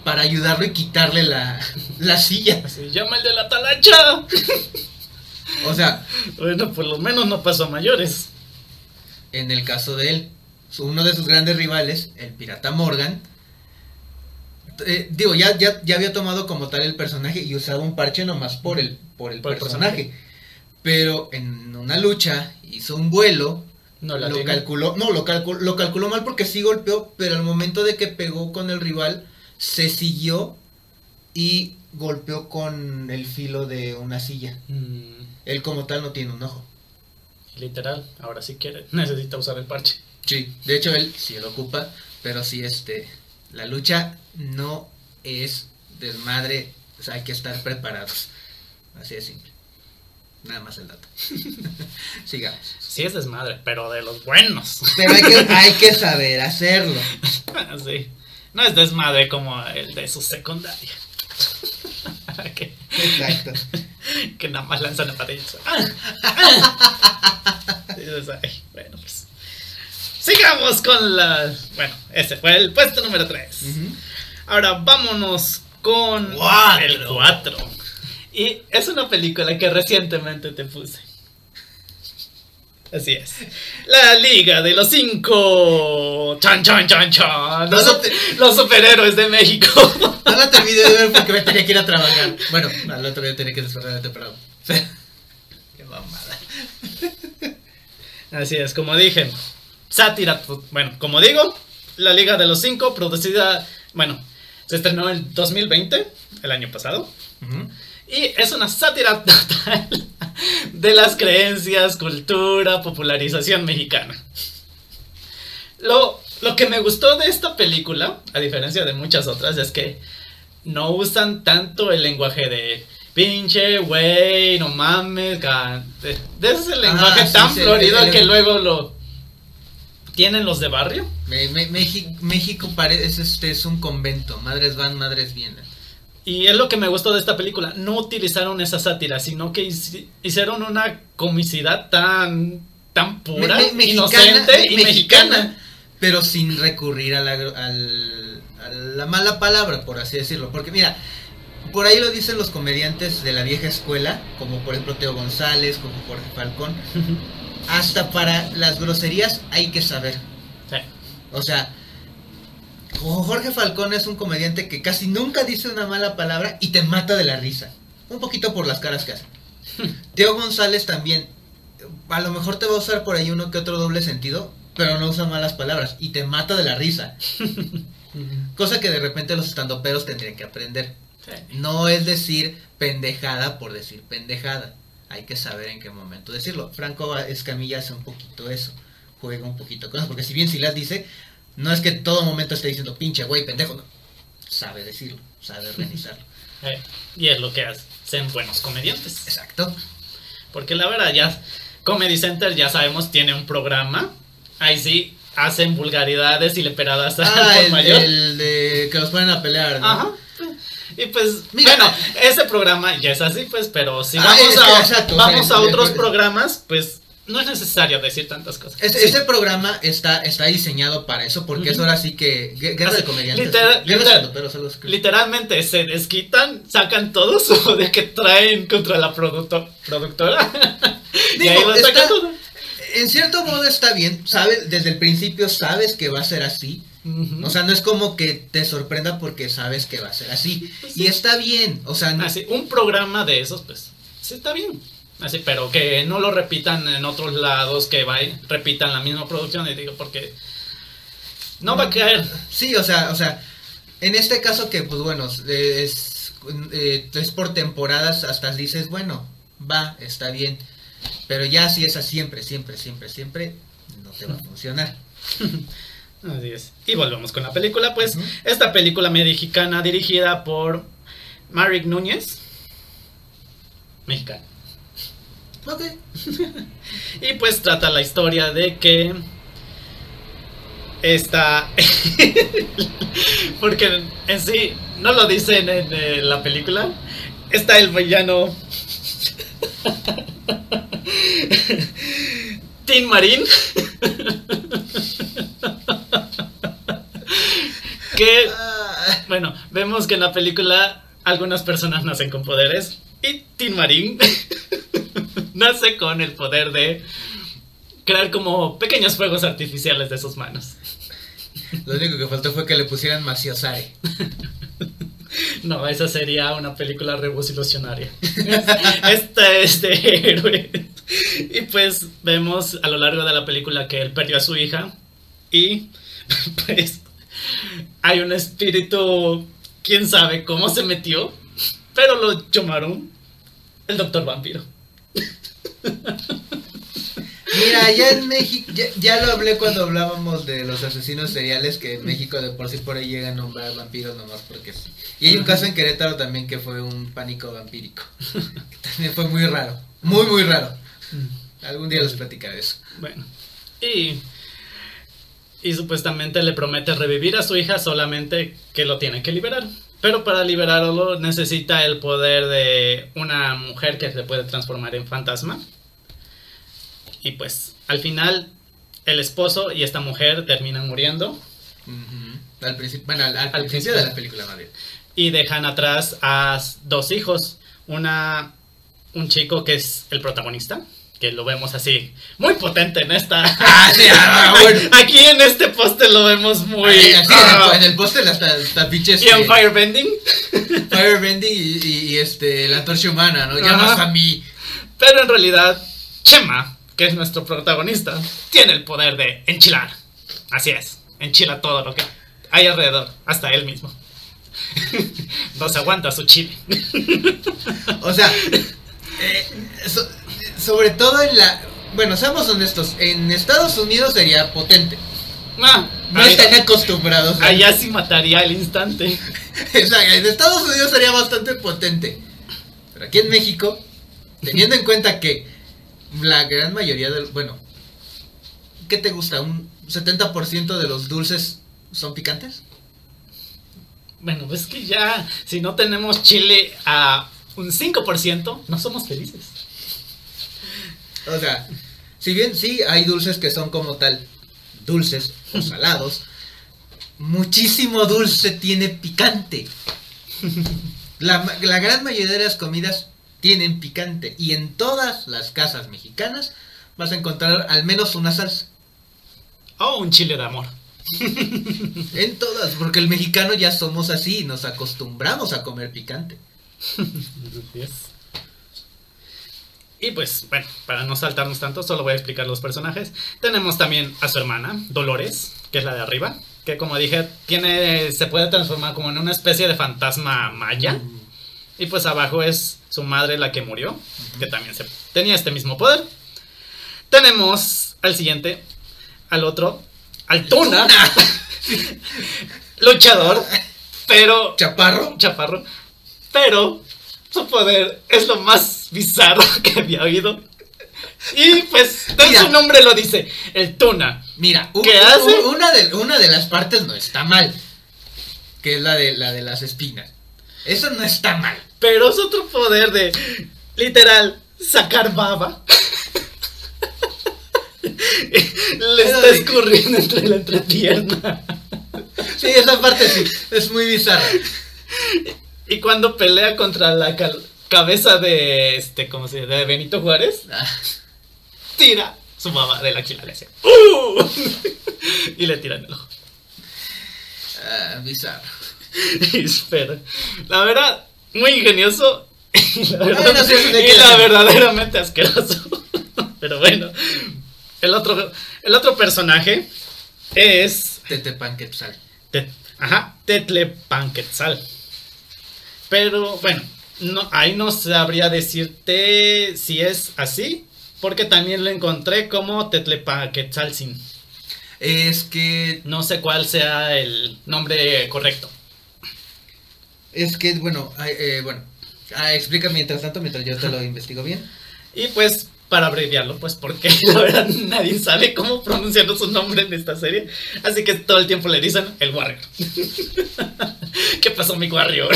para ayudarlo y quitarle la, la silla. Se llama el de la talacha. O sea, Bueno, por lo menos no pasó a mayores. en el caso de él, uno de sus grandes rivales, el pirata Morgan, eh, digo, ya, ya, ya había tomado como tal el personaje y usaba un parche nomás por el, por el Por personaje. Pero en una lucha hizo un vuelo, No la lo tiene. calculó, no, lo calculó, lo calculó mal porque sí golpeó, pero al momento de que pegó con el rival, se siguió y golpeó con el filo de una silla. Mm, Él como tal no tiene un ojo. literal, ahora sí quiere, necesita usar el parche. Sí, de hecho él sí lo ocupa, pero sí este la lucha no es desmadre, o sea, hay que estar preparados. Así de simple. Nada más el dato. Sigamos. Sí es desmadre, pero de los buenos. Pero hay que, hay que saber hacerlo. sí. No es desmadre como el de su secundaria. que, Exacto. que nada más lanzan la patilla. Dices, "Ay, bueno, pues. Sigamos con la. Bueno, ese fue el puesto número 3. Ujú. Ahora vámonos con Cuatro. el 4. Y es una película que recientemente te puse. Así es. La Liga de los Cinco. Chan, chan, chan, chan. Los, No sup- te- los superhéroes de México. No la terminé de ver porque me tenía que ir a trabajar. Bueno, al otro día tenía que despertar de temprano. Qué mamada. Así es, como dije. Sátira. Bueno, como digo, La Liga de los Cinco, producida. Bueno, se estrenó en 2020, el año pasado. Y es una sátira total de las creencias, cultura, popularización mexicana. Lo, lo que me gustó de esta película, a diferencia de muchas otras, es que no usan tanto el lenguaje de pinche, güey, no mames, ca- de, ese lenguaje Ah, sí, tan sí, florido el- que luego lo tienen los de barrio. México, México pare- es, este, es un convento. Madres van, madres vienen. Y es lo que me gustó de esta película. No utilizaron esa sátira, sino que hici- hicieron una comicidad tan, tan pura, Me- me- inocente y mexicana. Pero sin recurrir a la, al- a la mala palabra, por así decirlo. Porque mira, por ahí lo dicen los comediantes de la vieja escuela, como por ejemplo Teo González, como Jorge Falcón. Hasta para las groserías hay que saber. Sí. O sea, Jo- Jorge Falcón es un comediante que casi nunca dice una mala palabra y te mata de la risa. Un poquito por las caras que hace. Teo González también. A lo mejor te va a usar por ahí uno que otro doble sentido, pero no usa malas palabras y te mata de la risa. Cosa que de repente los estandoperos tendrían que aprender. Sí. No es decir pendejada por decir pendejada. Hay que saber en qué momento decirlo. Franco Escamilla hace un poquito eso, juega un poquito con eso, porque si bien Silas dice, no es que todo momento esté diciendo pinche güey, pendejo, no. Sabe decirlo, sabe organizarlo. Eh, y es lo que hacen buenos comediantes. Exacto. Porque la verdad, ya Comedy Center, ya sabemos, tiene un programa. Ahí sí hacen vulgaridades y leperadas al Ah, el, mayor. el de que los ponen a pelear, ¿no? Ajá. Y pues, Mira, bueno, ese programa ya es así, pues, pero si Ah, vamos, es- a, exacto, otros programas, pues no es necesario decir tantas cosas. Este, Sí. este programa está, está diseñado para eso, porque es Ujú. ahora sí que. gue- Guerra de comediantes. literal- literal- pero es- Literalmente se desquitan, sacan todo su de que traen contra la producto- productora. y ahí lo sacan está- todo. En cierto modo está bien, sabes, desde el principio sabes que va a ser así. O sea, no es como que te sorprenda porque sabes que va a ser así. Pues Y está bien, o sea, no- Así, un programa de esos, pues, sí está bien. Así, pero que no lo repitan en otros lados, que vayan, repitan la misma producción, y digo, porque no va a caer. Sí, o sea, o sea, en este caso que, pues bueno, es, eh, es por temporadas, hasta dices, bueno, va, está bien. Pero ya si es a siempre, siempre, siempre, siempre, no te va a funcionar. Así es. Y volvemos con la película, pues, esta película mexicana dirigida por Marek Núñez, mexicano. Ok. Y pues trata la historia de que está porque en sí no lo dicen en, la película está el villano Tin Marín que Ah, bueno vemos que en la película algunas personas nacen con poderes y Tin Marín nace con el poder de crear como pequeños fuegos artificiales de sus manos. lo único que faltó fue que le pusieran Maciosare. No, esa sería una película revolucionaria. Esta es de héroe. Y pues vemos a lo largo de la película que él perdió a su hija y pues hay un espíritu, quién sabe cómo se metió, pero lo llamaron el doctor vampiro. Mira, ya en México, ya, ya lo hablé cuando hablábamos de los asesinos seriales, que en México de por sí por ahí llegan a nombrar vampiros nomás porque sí. Y hay un caso en Querétaro también que fue un pánico vampírico. Que también fue muy raro, muy muy raro. Algún día les platicaré eso. Bueno, y, y supuestamente le promete revivir a su hija solamente que lo tiene que liberar. Pero para liberarlo necesita el poder de una mujer que se puede transformar en fantasma. Y pues al final el esposo y esta mujer terminan muriendo. Al principio, bueno, al, al Al principio principio. de la película más bien. y dejan atrás a dos hijos. Una, un chico que es el protagonista, que lo vemos así, muy potente en esta. Ah, sí, ah, bueno. Aquí en este póster lo vemos muy. Así, Ah, en el póster hasta, hasta pinches y en eh, Firebending. Firebending y, y- y, este, la antorcha humana, ¿no? Ajá. Llamas a mí. Pero en realidad, Chema, que es nuestro protagonista, tiene el poder de enchilar. Así es, enchila todo lo que hay alrededor, hasta él mismo. No se aguanta su chile. O sea, eh, sobre todo en la... Bueno, seamos honestos, en Estados Unidos sería potente. Ah, No ahí- están acostumbrados. a- allá sí mataría al instante. O sea, en Estados Unidos sería bastante potente. Pero aquí en México, teniendo en cuenta que la gran mayoría del... Bueno, ¿qué te gusta? ¿Un 70% de los dulces son picantes? Bueno, pues que ya, si no tenemos chile a un 5%, no somos felices. O sea, si bien sí hay dulces que son como tal, dulces o salados, muchísimo dulce tiene picante. La, gran mayoría de las comidas tienen picante y en todas las casas mexicanas vas a encontrar al menos una salsa. Oh, un chile de amor. En todas, porque el mexicano ya somos así, nos acostumbramos a comer picante. Y pues, bueno, para no saltarnos tanto, solo voy a explicar los personajes. Tenemos también a su hermana, Dolores, que es la de arriba, que como dije, tiene, se puede transformar como en una especie de fantasma maya. Y pues abajo es su madre la que murió, que también se, tenía este mismo poder. Tenemos al siguiente, al otro, al Tuna, luchador, pero Chaparro. chaparro, pero su poder es lo más bizarro que había oído. Y pues, Mira. su nombre lo dice, el Tuna. Mira, u- ¿Qué u- hace? Una de, una de las partes no está mal. Que es la de, la de las espinas. Eso no está mal. Pero es otro poder de, literal, sacar baba. Le Pero está escurriendo entre la entrepierna. Sí, esa parte sí. Es muy bizarra. Y cuando pelea contra la cabeza de, este, ¿cómo se llama? De Benito Juárez, Ah, tira su baba de la axila. Le hace, ¡Uh! y le tiran el ojo. ah, bizarro. Espera. La verdad, muy ingenioso. Y la, verdad- sí, y la verdaderamente asqueroso. Pero bueno. El otro, el otro personaje es. Tetepan Quetzal. Te- ajá, Tetlepanquetzal. Pero bueno, no, ahí no sabría decirte si es así. Porque también lo encontré como Tetlepanquetzalcin. Es que. No sé cuál sea el nombre correcto. Es que, bueno. eh, bueno. Ah, explica mientras tanto, mientras yo te lo investigo bien. Y pues, para abreviarlo, pues porque la verdad nadie sabe cómo pronunciar su nombre en esta serie. Así que todo el tiempo le dicen el Warrior. ¿Qué pasó, mi Warrior?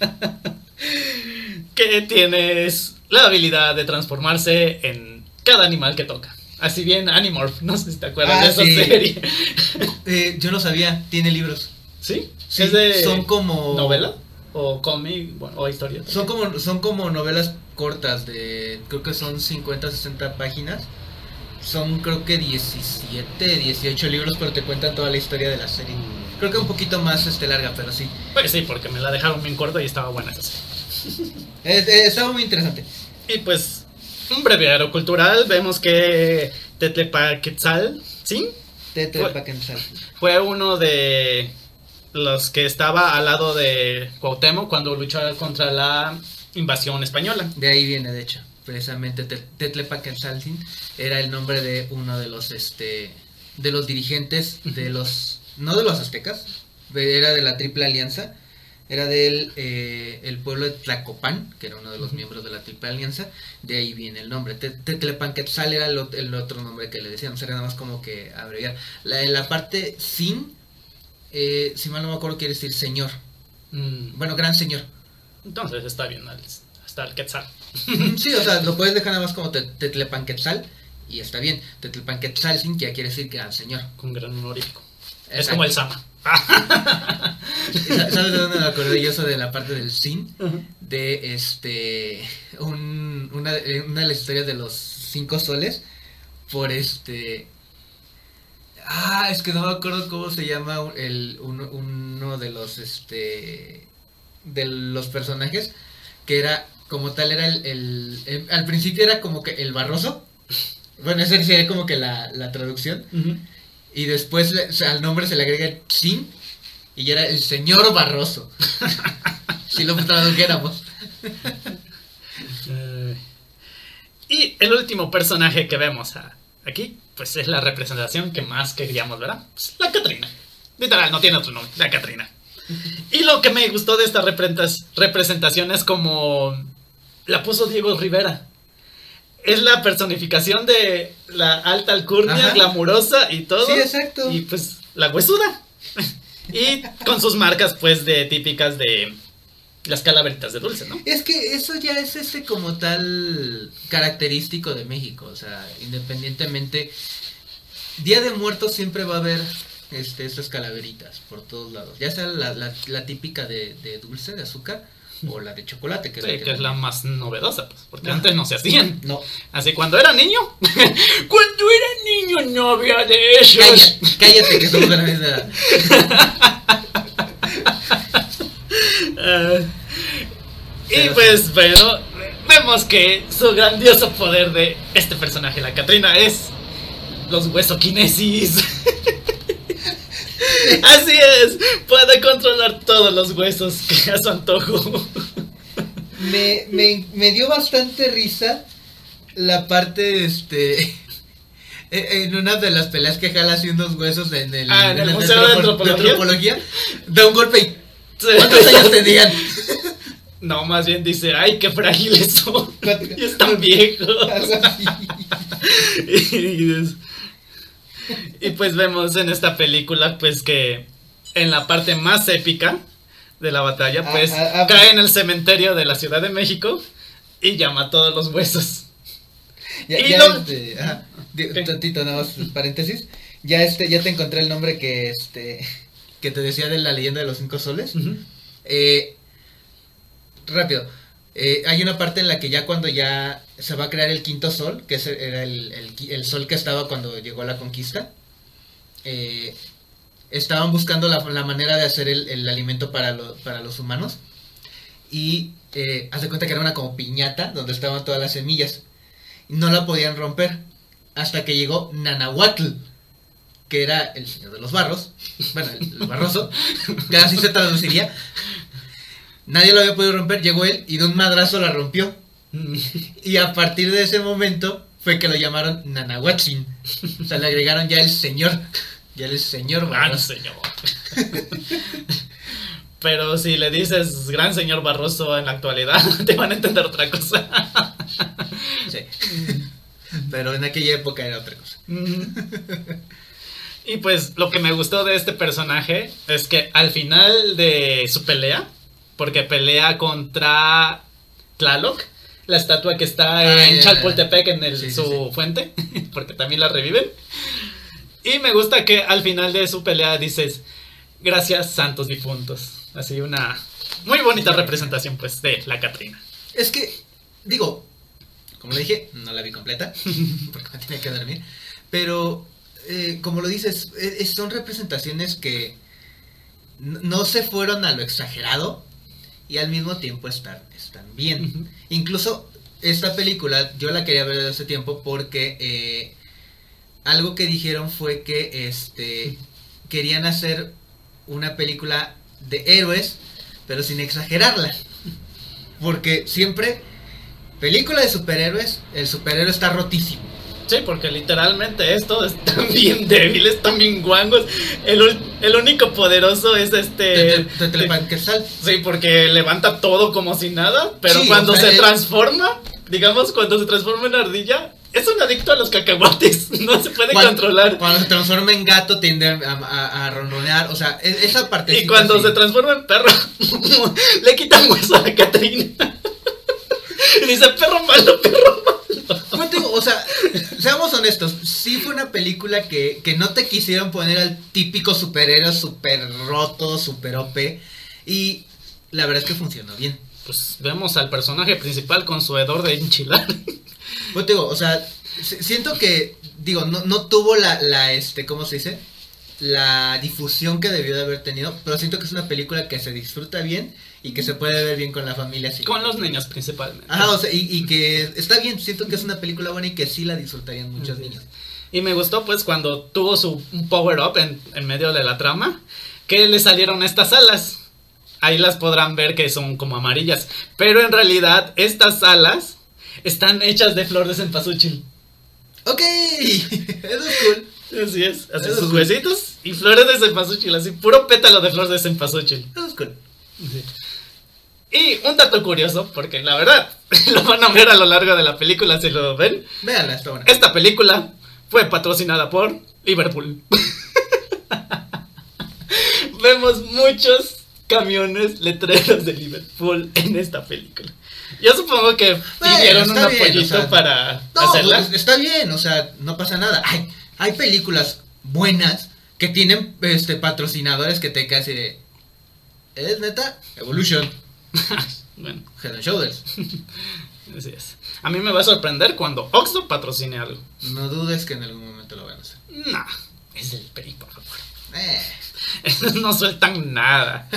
que tienes la habilidad de transformarse en cada animal que toca. Así bien, Animorph, no sé si te acuerdas Ah, de esa sí. serie. Eh, yo no sabía, tiene libros. ¿Sí? Sí, ¿Es de son como. novela? ¿O cómic? Bueno, ¿O historia? Son como, son como novelas cortas de, creo que son 50, 60 páginas. Son creo que 17, 18 libros, pero te cuentan toda la historia de la serie. Creo que un poquito más este, larga, pero sí. Pues sí, porque me la dejaron bien corta y estaba buena esa serie. Estaba muy interesante. Y pues, un breviario cultural, vemos que Tetlepaquetzal, ¿sí? Tete Fue- uno de los que estaba al lado de Cuauhtémoc cuando luchó contra la invasión española. De ahí viene, de hecho. Precisamente Te- Tetlepaquensaltin era el nombre de uno de los este de los dirigentes de los no de los aztecas, era de la Triple Alianza, era del eh, el pueblo de Tlacopan, que era uno de los miembros de la Triple Alianza, de ahí viene el nombre. Te- Tetlepanquetzal era el, el otro nombre que le decíamos, era nada más como que abreviar. La, la parte sin, eh, si mal no me acuerdo, quiere decir señor. Mm, Bueno, gran señor. Entonces está bien, hasta el Quetzal. Sí, o sea, lo puedes dejar nada más como te- Tetlepanquetzal y está bien. Tetlepanquetzalcin que ya quiere decir al señor. Con gran honorífico. Es Exacto. como el Sama. ¿Y sa- ¿Sabes de dónde me acordé yo eso de la parte del sin? De este. Un, una, eh, una de las historias de los cinco soles. Por este. Ah, es que no me acuerdo cómo se llama el, uno, uno de los este. De los personajes. Que era. Como tal, era el. el- el- al principio era como que el barroso. Bueno, esa sería como que la, la traducción. Ujú. Y después al nombre se le agrega el sin y era el señor Barroso. si lo tradujéramos. Y el último personaje que vemos aquí, pues es la representación que más queríamos, ¿verdad? Pues, la Catrina. Literal, no tiene otro nombre, la Catrina. Y lo que me gustó de esta representación es como la puso Diego Rivera. Es la personificación de la alta alcurnia, Ajá. glamurosa y todo. Sí, exacto. Y pues la huesuda. y con sus marcas, pues, de típicas de las calaveritas de dulce, ¿no? Es que eso ya es ese como tal característico de México. O sea, independientemente. Día de Muertos siempre va a haber este, estas calaveritas por todos lados. Ya sea la, la- la típica de, de dulce, de azúcar, o la de chocolate. Que Sí, la que es la más novedosa, pues, porque antes no se hacían. No. Así cuando era niño, cuando era niño no había de esos. Cállate, cállate que somos de la misma edad. Y pues bueno, vemos que su grandioso poder de este personaje, la Catrina, es los huesoquinesis. Así es, puede controlar todos los huesos que a su antojo. me, me, me dio bastante risa la parte, este, e, en una de las peleas que jala así unos huesos en el, Ah, en el Museo de antropo- Antropología. antropología, da un golpe y ¿cuántos años tenían? No, más bien dice, ay, qué frágiles son. ¿Cuánto- Y están viejos. Y, es- y pues vemos en esta película pues que en la parte más épica de la batalla Ah, pues ah, ah, cae en el cementerio de la Ciudad de México y llama todos los huesos. Ya, Y ya lo- este, ajá, di- ¿Qué? tantito nada más paréntesis. Ya este, ya te encontré el nombre que este que te decía de la leyenda de los cinco soles. Eh, rápido. Eh, hay una parte en la que ya cuando ya se va a crear el quinto sol, que era el, el qui- el sol que estaba cuando llegó la conquista, eh, estaban buscando la, la manera de hacer el, el alimento para, lo- para los humanos. Y eh, haz de cuenta que era una como piñata donde estaban todas las semillas. No la podían romper hasta que llegó Nanahuatl, que era el señor de los barros, bueno, el, el barroso, que así se traduciría. Nadie lo había podido romper, llegó él y de un madrazo la rompió. Y a partir de ese momento fue que lo llamaron Nanahuatzin. O sea, le agregaron ya el señor. Ya el señor Gran Barroso. señor. Pero si le dices gran señor Barroso en la actualidad, te van a entender otra cosa. Sí. Pero en aquella época era otra cosa. Y pues lo que me gustó de este personaje es que al final de su pelea, porque pelea contra Tlaloc, la estatua que está Ah, en ya, Chalpultepec en el- Sí, sí, su sí. fuente, porque también la reviven. Y me gusta que al final de su pelea dices, gracias santos difuntos. Así una muy bonita representación pues de la Catrina. Es que, digo, como le dije, no la vi completa, porque me tenía que dormir. Pero, eh, como lo dices, eh, son representaciones que no se fueron a lo exagerado y al mismo tiempo están, están bien. Incluso esta película yo la quería ver desde hace tiempo porque eh, algo que dijeron fue que este querían hacer una película de héroes, pero sin exagerarla. Porque siempre, película de superhéroes, el superhéroe está rotísimo. Sí, porque literalmente estos están bien débiles, están bien guangos. El, el único poderoso es este... Te- te- Teletranquesal. Sí, porque levanta todo como si nada, pero Sí, cuando o sea, se él- transforma, digamos, cuando se transforma en ardilla, es un adicto a los cacahuates, no se puede Cuando- controlar. Cuando se transforma en gato tiende a, a- a ronronear. O sea, e- esa parte. Y cuando se transforma en perro, le quitan hueso a Catrina. Y dice, perro malo, perro malo. Digo, o sea, seamos honestos, sí fue una película que, que no te quisieron poner al típico superhéroe super roto, super OP. Y la verdad es que funcionó bien. Pues vemos al personaje principal con su hedor de enchilar. Pues digo, o sea, si- siento que, digo, no, no tuvo la, la, este, ¿cómo se dice? La difusión que debió de haber tenido, pero siento que es una película que se disfruta bien y que se puede ver bien con la familia. Así. Con los niños principalmente. Ajá, o sea, y, y que está bien, siento que es una película buena y que sí la disfrutarían muchos Ujú. niños. Y me gustó pues cuando tuvo su power up en, en medio de la trama, que le salieron estas alas. Ahí las podrán ver que son como amarillas. Pero en realidad estas alas están hechas de flor de cempasúchil. Ok, eso es cool. Así es, así sus es- huesitos y flores de cempasúchil, así puro pétalo de flor de cempasúchil. Eso es cool. Y un dato curioso, porque la verdad, lo van a ver a lo largo de la película si lo ven. Véanla, está buena. Esta película fue patrocinada por Liverpool. Vemos muchos camiones letreros de Liverpool en esta película. Yo supongo que Bueno, pidieron un está bien, apoyito o sea, para No, hacerla. pues, está bien, o sea, no pasa nada. Hay, hay películas buenas que tienen este patrocinadores que te casi de. ¿Es neta? Evolution, bueno, Head and Shoulders. así es. A mí me va a sorprender cuando Oxxo patrocine algo. No dudes que en algún momento lo van a hacer. Nah, es el PRI, por favor. Eh, no sueltan nada.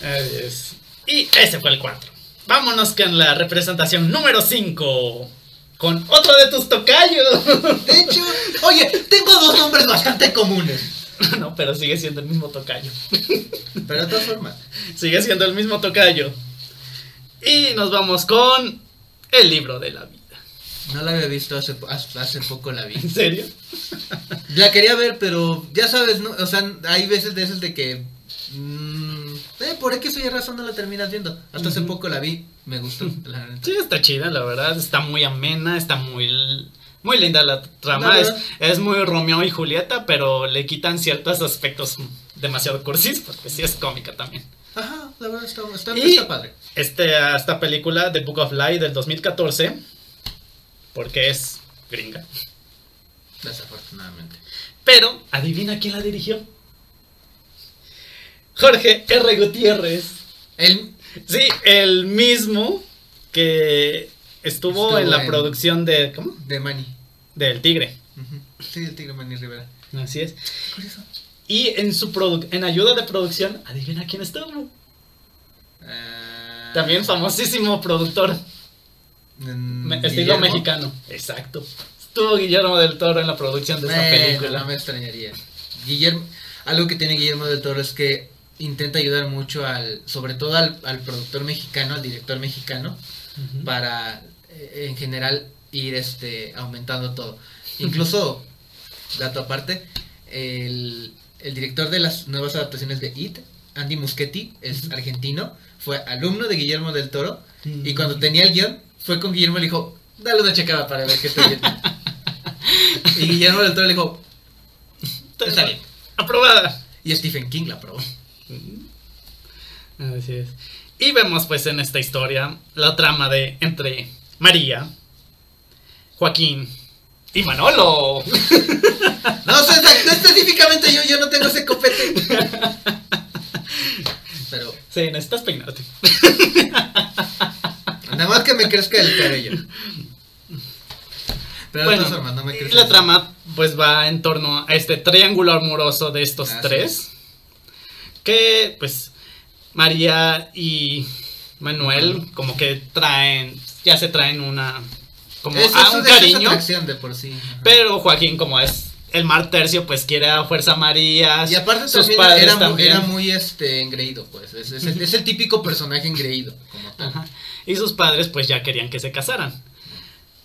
Así es. Y ese fue el 4. Vámonos con la representación número 5. Con otro de tus tocayos. De hecho, oye, tengo dos nombres bastante comunes. no, pero sigue siendo el mismo tocayo. Pero de todas formas. Sigue siendo el mismo tocayo. Y nos vamos con el libro de la vida. No la había visto hace, hace poco la vi. ¿En serio? La quería ver, pero ya sabes, ¿no? O sea, hay veces de esas de que... mmm, eh, por X o razón no la terminas viendo. Hasta hace poco la vi, me gustó. la. Sí, está chida, la verdad. Está muy amena, está muy, muy linda la trama. Es, es muy Romeo y Julieta, pero le quitan ciertos aspectos demasiado cursis, porque sí es cómica también. Ajá, la verdad está, está, Y- está padre. Este, esta película, The Book of Light del 2014, porque es gringa. Desafortunadamente. Pero, adivina quién la dirigió. Jorge R. Gutiérrez. El, Sí, el mismo que estuvo, Estuvo en la en- producción de. ¿Cómo? de Manny. Del Tigre. Sí, el tigre Manny Rivera. Así es. Curioso. Y en su en ayuda de producción, adivina quién estuvo. Ah, También famosísimo productor, me- estilo mexicano. Exacto. Estuvo Guillermo del Toro en la producción de esta película. no me extrañaría. Guillermo, algo que tiene Guillermo del Toro es que intenta ayudar mucho al, sobre todo al, al productor mexicano, al director mexicano, para eh, en general ir este aumentando todo. Incluso, dato aparte, el, el director de las nuevas adaptaciones de It, Andy Muschietti, es argentino, fue alumno de Guillermo del Toro, y cuando tenía el guion, fue con Guillermo y le dijo, dale una checada para ver qué está bien. y Guillermo del Toro le dijo, está bien. Aprobada. Y Stephen King la aprobó. Así es. Y vemos pues en esta historia la trama de entre María, Joaquín y Manolo. No, o sea, no específicamente yo, yo no tengo ese copete. Pero Sí, necesitas peinarte. nada más que me crezca el cabello. Pero Bueno, formas, no me y crece la trama pues va en torno a este triángulo amoroso de estos tres. Que pues María y Manuel como que traen, ya se traen una, como Es- a eso un cariño. atracción de por sí. ajá. Pero Joaquín como es el mar tercio pues quiere a fuerza María. Y aparte sus también padres era, también. era muy este engreído, pues. Es, es el, es el típico personaje engreído. Como tal. Ajá. Y sus padres pues ya querían que se casaran.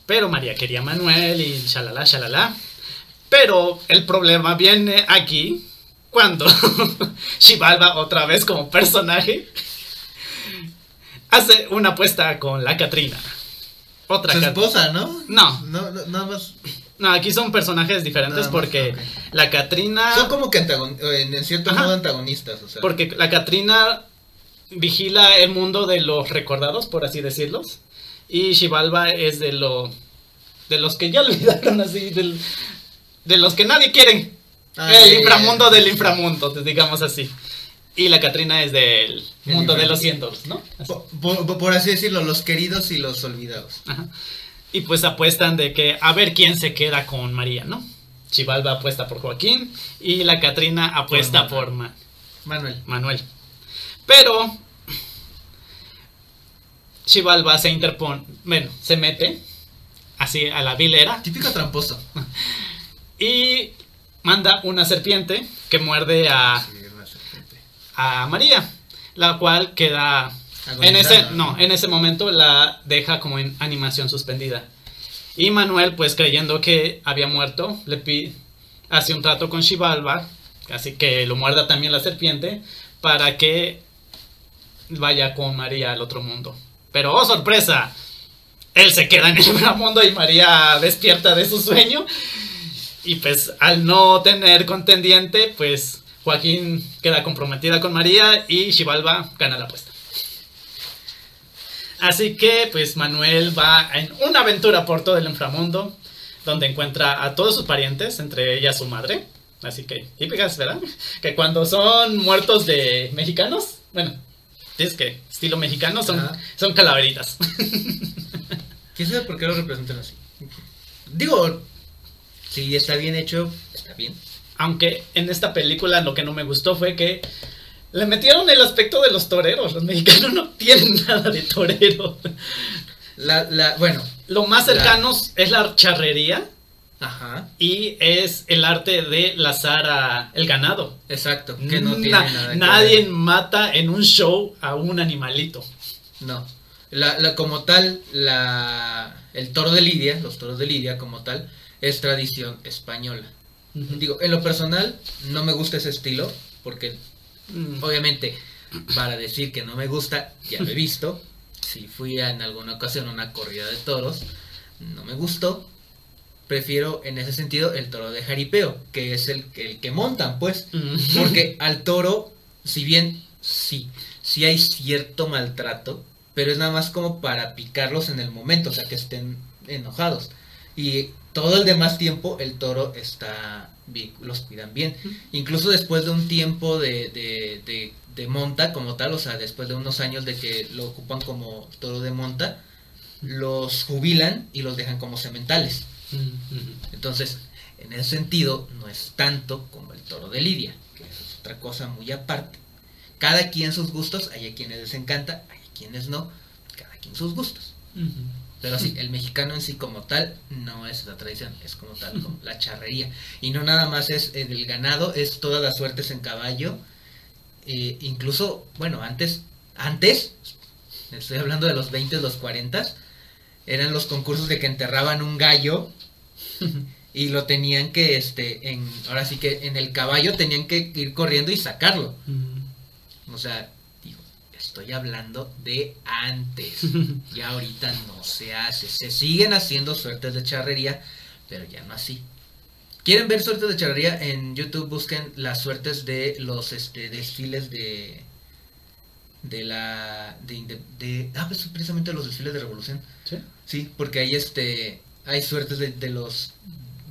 Pero María quería a Manuel y shalala, shalala. Pero el problema viene aquí cuando Shivalba otra vez como personaje hace una apuesta con la Catrina. Otra Su esposa, ¿no? No. No, no, nada más. No, aquí son personajes diferentes más, porque la Catrina Son como que en, cierto Ajá. modo antagonistas, o sea. Porque la Catrina vigila el mundo de los recordados, por así decirlos. Y Shivalba es de lo de los que ya olvidaron así, del, de los que nadie quiere. Ah, el sí, inframundo sí, del inframundo, digamos así. Y la Catrina es del El mundo de los cientos, ¿no? Así. Por, por- por así decirlo, los queridos y los olvidados. Ajá. Y pues apuestan de que a ver quién se queda con María, ¿no? Chivalba apuesta por Joaquín y la Catrina apuesta Por por Ma- Manuel. Manuel. Pero Chivalba se interpone, bueno, se mete así a la vilera Típico tramposo. y manda una serpiente que muerde a, Sí. A María, la cual queda en ese ¿no? en ese momento la deja como en animación suspendida. Y Manuel, pues creyendo que había muerto, le pide hace un trato con Shivalba, así que lo muerda también la serpiente para que vaya con María al otro mundo. Pero oh sorpresa, él se queda en el mundo y María despierta de su sueño. Y pues al no tener contendiente, pues Joaquín queda comprometida con María y Shivalba gana la apuesta. Así que pues Manuel va en una aventura por todo el inframundo, donde encuentra a todos sus parientes, entre ellas su madre. Así que típicas, ¿verdad? Que cuando son muertos de mexicanos, bueno, es que estilo mexicano son, Ajá. son calaveritas. ¿Quién sabe por qué lo representan así? Digo, si está bien hecho, está bien. Aunque en esta película lo que no me gustó fue que le metieron el aspecto de los toreros. Los mexicanos no tienen nada de torero. La, la, bueno, Lo más La- cercano es la charrería ajá, y es el arte de lazar a el ganado. exacto, que no tiene Na- nada que nadie ver. mata en un show a un animalito. No. La, la- como tal, la, el toro de Lidia, los toros de Lidia como tal, es tradición española. Digo, en lo personal, no me gusta ese estilo, porque Mm. obviamente, para decir que no me gusta, ya lo he visto. Si fui a, en alguna ocasión a una corrida de toros, no me gustó. Prefiero en ese sentido el toro de jaripeo, que es el, el que montan, pues. Porque al toro, si bien sí, sí hay cierto maltrato, pero es nada más como para picarlos en el momento, o sea, que estén enojados. Y todo el demás tiempo el toro está bien, los cuidan bien. Incluso después de un tiempo de, de, de, de monta como tal, o sea, después de unos años de que lo ocupan como toro de monta, los jubilan y los dejan como sementales. Entonces, en ese sentido, no es tanto como el toro de Lidia, que es otra cosa muy aparte. Cada quien sus gustos, hay a quienes les encanta, hay a quienes no, cada quien sus gustos. Pero sí, el mexicano en sí como tal no es la tradición, es como tal como la charrería. Y no nada más es el ganado, es todas las suertes en caballo. Eh, incluso, bueno, antes, antes, estoy hablando de los 20, los 40, eran los concursos de que enterraban un gallo y lo tenían que, este, en, ahora sí que en el caballo tenían que ir corriendo y sacarlo. O sea, estoy hablando de antes. Ya ahorita no se hace. Se siguen haciendo suertes de charrería, pero ya no así. ¿Quieren ver suertes de charrería? En YouTube busquen las suertes de los este, desfiles de. De la. De, de- de- ah, pues precisamente los desfiles de revolución. ¿Sí? Sí, porque ahí este. Hay suertes de, de los.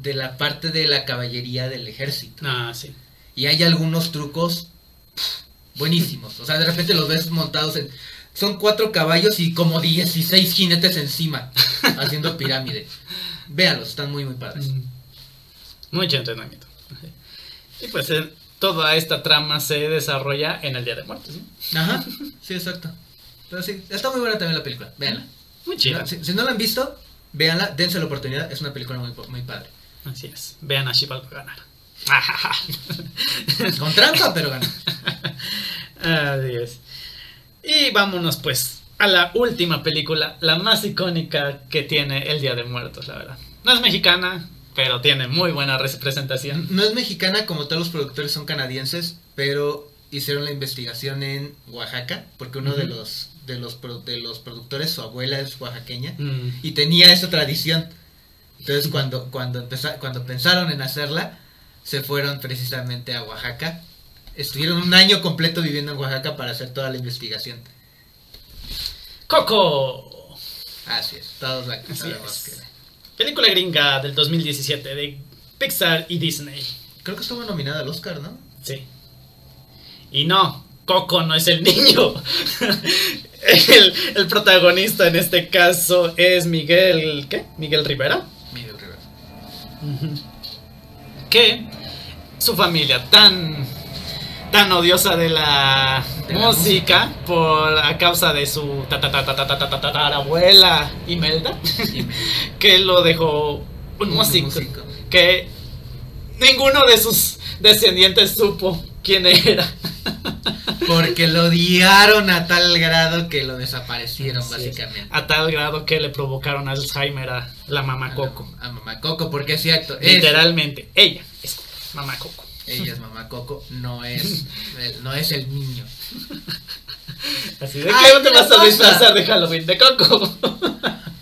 De la parte de la caballería del ejército. Ah, sí. Y hay algunos trucos pff, buenísimos. O sea, de repente los ves montados en... Son cuatro caballos y como 16 jinetes encima, haciendo pirámide. Véanlos, están muy, muy padres. Mm. Mucho entrenamiento. Y pues eh, toda esta trama se desarrolla en el Día de Muertos. ¿no? Ajá, sí, exacto. Pero sí, está muy buena también la película. Véanla. Muy chida. Si, si no la han visto, véanla, dense la oportunidad. Es una película muy, muy padre. Así es. Vean a Xibalba ganar. Con trampa, pero gana. Así es. Y vámonos pues a la última película, la más icónica que tiene el Día de Muertos, la verdad. No es mexicana, pero tiene muy buena representación. No es mexicana como todos los productores son canadienses, pero hicieron la investigación en Oaxaca, porque uno de los de los de los productores, su abuela es oaxaqueña Mm. y tenía esa tradición. Entonces cuando cuando empeza- cuando pensaron en hacerla, se fueron precisamente a Oaxaca. Estuvieron un año completo viviendo en Oaxaca para hacer toda la investigación. Coco. Así es, todos la Así es. que- Película gringa del 2017 de Pixar y Disney. Creo que estuvo nominada al Oscar, ¿no? Sí. Y no, Coco no es el niño. el, el protagonista en este caso es Miguel. ¿Qué? Miguel Rivera. Miguel Rivera. Que su familia tan tan odiosa de la, música, por a causa de su abuela Imelda que lo dejó un músico, que ninguno de sus descendientes supo quién era porque lo odiaron a tal grado que lo desaparecieron, básicamente. A tal grado que le provocaron Alzheimer a la mamá a Coco. La, a mamá Coco, porque es cierto. Literalmente, ella mamá Coco. ella es mamá Coco, no es, el, no es el niño. Así de que no te ¿qué le vas a disfrazar de Halloween de Coco.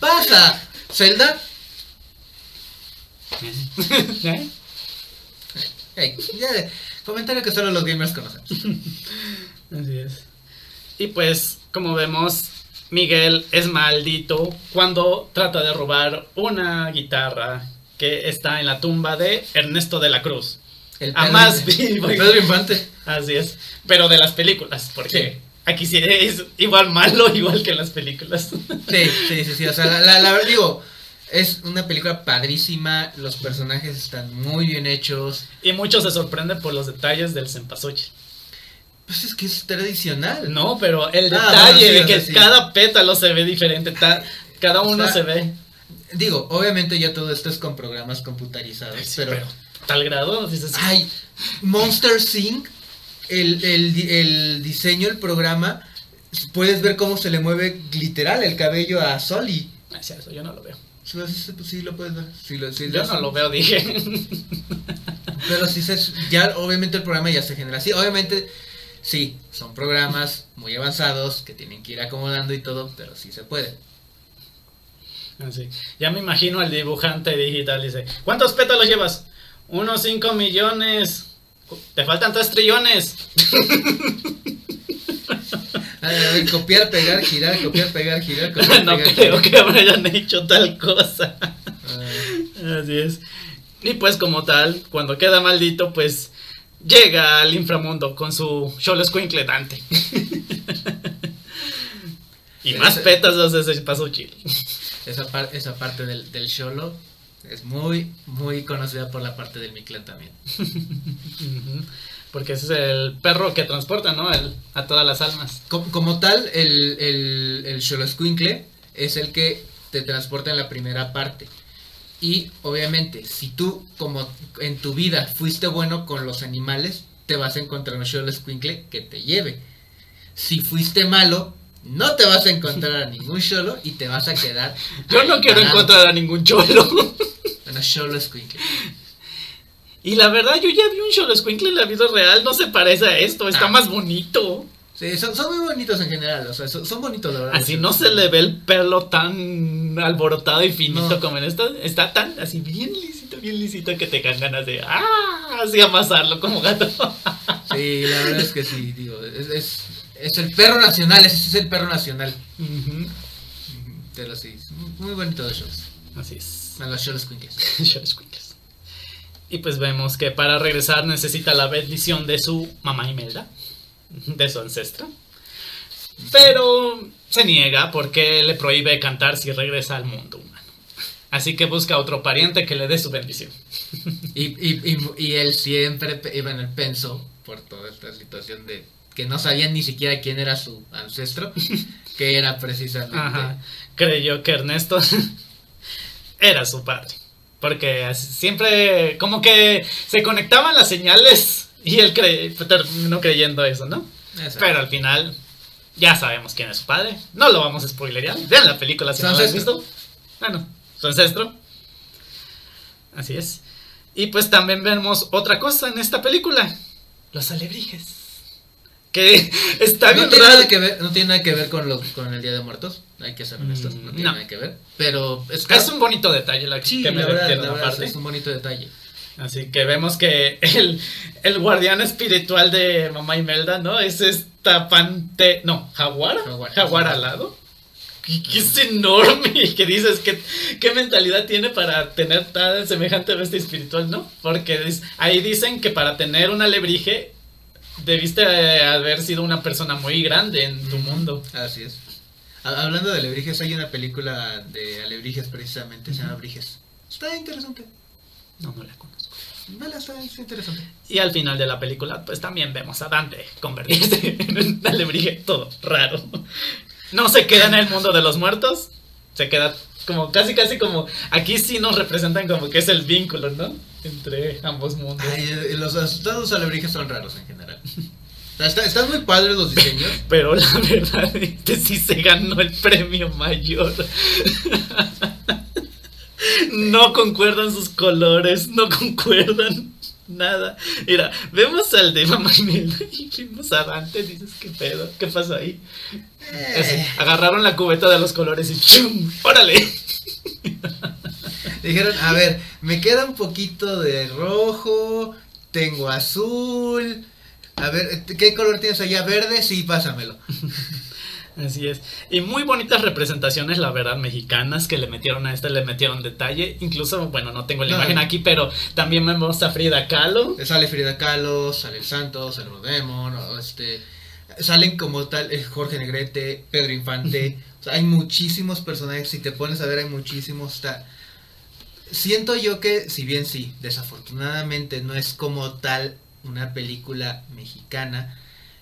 ¡Pasa! ¿Zelda? ¿Eh? Hey, ya de- comentario que solo los gamers conocemos. Así es. Y pues, como vemos, Miguel es maldito cuando trata de robar una guitarra que está en la tumba de Ernesto de la Cruz. El A más Pedro Infante. Así es. Pero de las películas, porque Sí. aquí sí es igual malo, igual que en las películas. Sí, sí, sí, sí. O sea, la, la, la- digo, es una película padrísima. Los personajes están muy bien hechos. y muchos se sorprenden por los detalles del cempasúchil. Pues es que es tradicional. No, pero el Ah, detalle bueno, sí, de que sí. cada pétalo se ve diferente, ta- cada O uno sea, se ve. Digo, obviamente ya todo esto es con programas computarizados, Sí, pero... pero tal grado, dices, Ay, Monster Sync, el, el, el diseño, el programa, puedes ver cómo se le mueve literal el cabello a Soli. Ah, sí, eso yo no lo veo. Sí, sí, pues sí lo puedes ver. Sí, lo- sí, Yo no lo veo, dije. Pero sí se, ya obviamente el programa ya se genera así. Obviamente, sí, son programas muy avanzados que tienen que ir acomodando y todo, pero sí se puede. Así. Ya me imagino al dibujante digital, dice, ¿cuántos pétalos llevas? Unos 5 millones. Te faltan 3 trillones. A ver, copiar, pegar, girar, copiar, pegar, girar, copiar, no pegar, creo girar. que hayan hecho tal cosa. Ah, Así es. Y pues como tal, cuando queda maldito, pues llega al inframundo con su Cholo Escuincle Dante. y más Ese- pétalos de ese paso chile. esa, par- esa parte del, del Sholo es muy, muy conocida por la parte del Mictlán también. Porque ese es el perro que transporta, ¿no? El- a todas las almas. Como, como tal, el, el, el Xoloscuincle es el que te transporta en la primera parte. Y obviamente, si tú, como en tu vida, fuiste bueno con los animales, te vas a encontrar un Xoloscuincle que te lleve. Si fuiste malo, no te vas a encontrar a ningún Xolo y te vas a quedar. Yo no quiero parado. encontrar a ningún cholo. Bueno, Xoloscuincle. y la verdad, yo ya vi un Cholo Escuincle en la vida real. No se parece a esto. Está Ah. más bonito. Sí, son, son muy bonitos en general, o sea, son, son bonitos, la verdad. Así no se le ve el pelo tan alborotado y finito No. como en esto. Está tan así bien lisito, bien lisito que te dan ganas de ¡ah! así amasarlo como gato. Sí, la verdad es que sí, digo, es, es, es el perro nacional, ese es el perro nacional. Ujú. Pero sí, muy bonito de shows. Así es. A los shows Quinkles. Y pues vemos que para regresar necesita la bendición de su mamá Imelda, de su ancestra. Pero se niega porque le prohíbe cantar si regresa al mundo humano. Así que busca otro pariente que le dé su bendición. Y, y, y, y él siempre, bueno, él pensó, por toda esta situación de que no sabían ni siquiera quién era su ancestro, que era precisamente. Ajá. Creyó que Ernesto era su padre. Porque siempre como que se conectaban las señales y él cre- terminó creyendo eso, ¿no? Exacto. Pero al final ya sabemos quién es su padre. No lo vamos a spoilerear. Vean la película si no la han visto. Bueno, su ancestro. Así es. Y pues también vemos otra cosa en esta película. Los alebrijes. Que está no bien tiene, raro. nada que ver, no tiene nada que ver con, lo, con el Día de Muertos, hay que ser honestos, no Mm, tiene no. nada que ver. Pero está, Es un bonito detalle la sí, que me la verdad, metieron la verdad, aparte. es un bonito detalle. Así que vemos que el, el guardián espiritual de Mamá Imelda, ¿no? Es esta pante... No, jaguar. Jaguar. Jaguar alado. Que, que es enorme y que dices que qué mentalidad tiene para tener tan semejante bestia espiritual, ¿no? Porque ahí dicen que para tener un alebrije debiste eh, haber sido una persona muy grande en tu mundo. Así es. Ha- Hablando de alebrijes, hay una película de alebrijes precisamente, se llama. Está interesante. No, no la conozco. Vale, está, está interesante. Y al final de la película, pues también vemos a Dante convertirse en un alebrije todo raro. No se queda en el mundo de los muertos, se queda como casi, casi como. Aquí sí nos representan como que es el vínculo, ¿no? Entre ambos mundos. Ay, eh, los, todos los alebrijes son raros en general. Está- están muy padres los diseños. Pero la verdad, este sí se ganó el premio mayor. No concuerdan sus colores, no concuerdan nada. Mira, vemos al de Mamá y vemos a Dante. Dices, ¿qué pedo? ¿Qué pasó ahí? Así, Eh, agarraron la cubeta de los colores y ¡chum! ¡Órale! Dijeron, a ver, me queda un poquito de rojo, tengo azul. A ver, ¿qué color tienes allá? ¿Verde? Sí, pásamelo. Así es. Y muy bonitas representaciones, la verdad, mexicanas que le metieron a este, le metieron detalle. Incluso, bueno, no tengo la No. imagen aquí, pero también vemos a Frida Kahlo. Sale Frida Kahlo, sale el Santos, sale Rodemon, este, salen como tal eh, Jorge Negrete, Pedro Infante. o sea, hay muchísimos personajes, si te pones a ver, hay muchísimos. Está... Siento yo que, si bien sí, desafortunadamente no es como tal una película mexicana,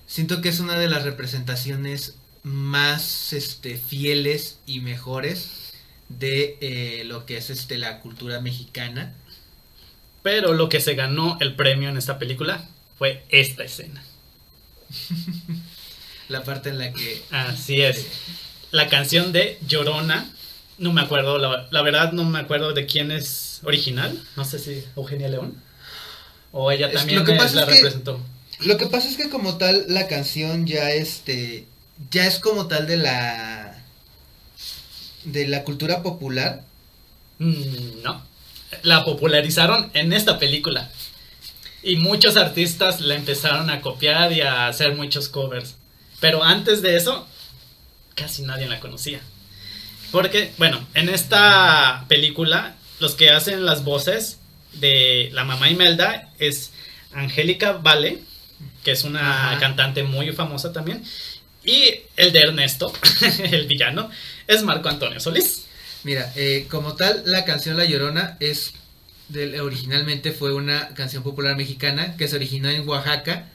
siento que es una de las representaciones más este, fieles y mejores de eh, lo que es este, la cultura mexicana. Pero lo que se ganó el premio en esta película fue esta escena. La parte en la que... Así es. La canción de Llorona, no me acuerdo, la, la verdad no me acuerdo de quién es original. No sé si Eugenia León. O ella también lo que la es que- representó. Lo que pasa es que como tal la canción ya este ya es como tal de la de la cultura popular. Mm, no. La popularizaron en esta película. Y muchos artistas la empezaron a copiar y a hacer muchos covers. Pero antes de eso, casi nadie la conocía. Porque, bueno, en esta película, los que hacen las voces de la mamá Imelda es Angélica Vale, que es una Ajá. cantante muy famosa también. Y el de Ernesto, el villano, es Marco Antonio Solís. Mira, eh, como tal la canción La Llorona es del- originalmente fue una canción popular mexicana que se originó en Oaxaca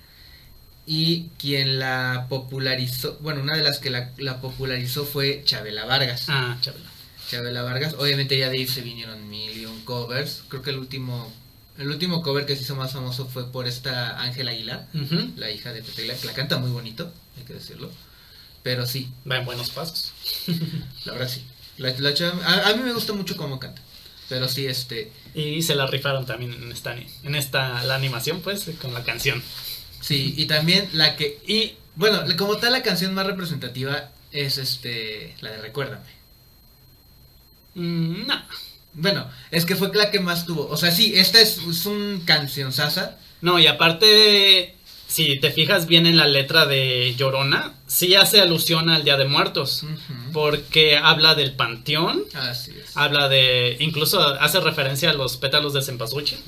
y quien la popularizó, bueno, una de las que la, la popularizó fue Chabela Vargas. Ah, chabela. Chabela Vargas. Obviamente ya de ahí se vinieron mil y un covers. Creo que el último el último cover que se hizo más famoso fue por esta Ángela Aguilar, la hija de Pepe Aguilar, que la canta muy bonito, hay que decirlo. Pero sí, Va en buenos pasos. la verdad sí. La, la chava- a, a mí me gusta mucho cómo canta. Pero sí, este, Y se la rifaron también en esta, en esta la animación, pues, con la canción. Sí, y también la que Y bueno, como tal la canción más representativa es este la de Recuérdame. mm, no, Bueno, es que fue la que más tuvo. O sea, sí, esta es, es un canción sasa. no, y aparte, si te fijas bien en la letra de Llorona, sí hace alusión al Día de Muertos, porque habla del panteón, Así es. habla de, incluso hace referencia a los pétalos de cempasúchil.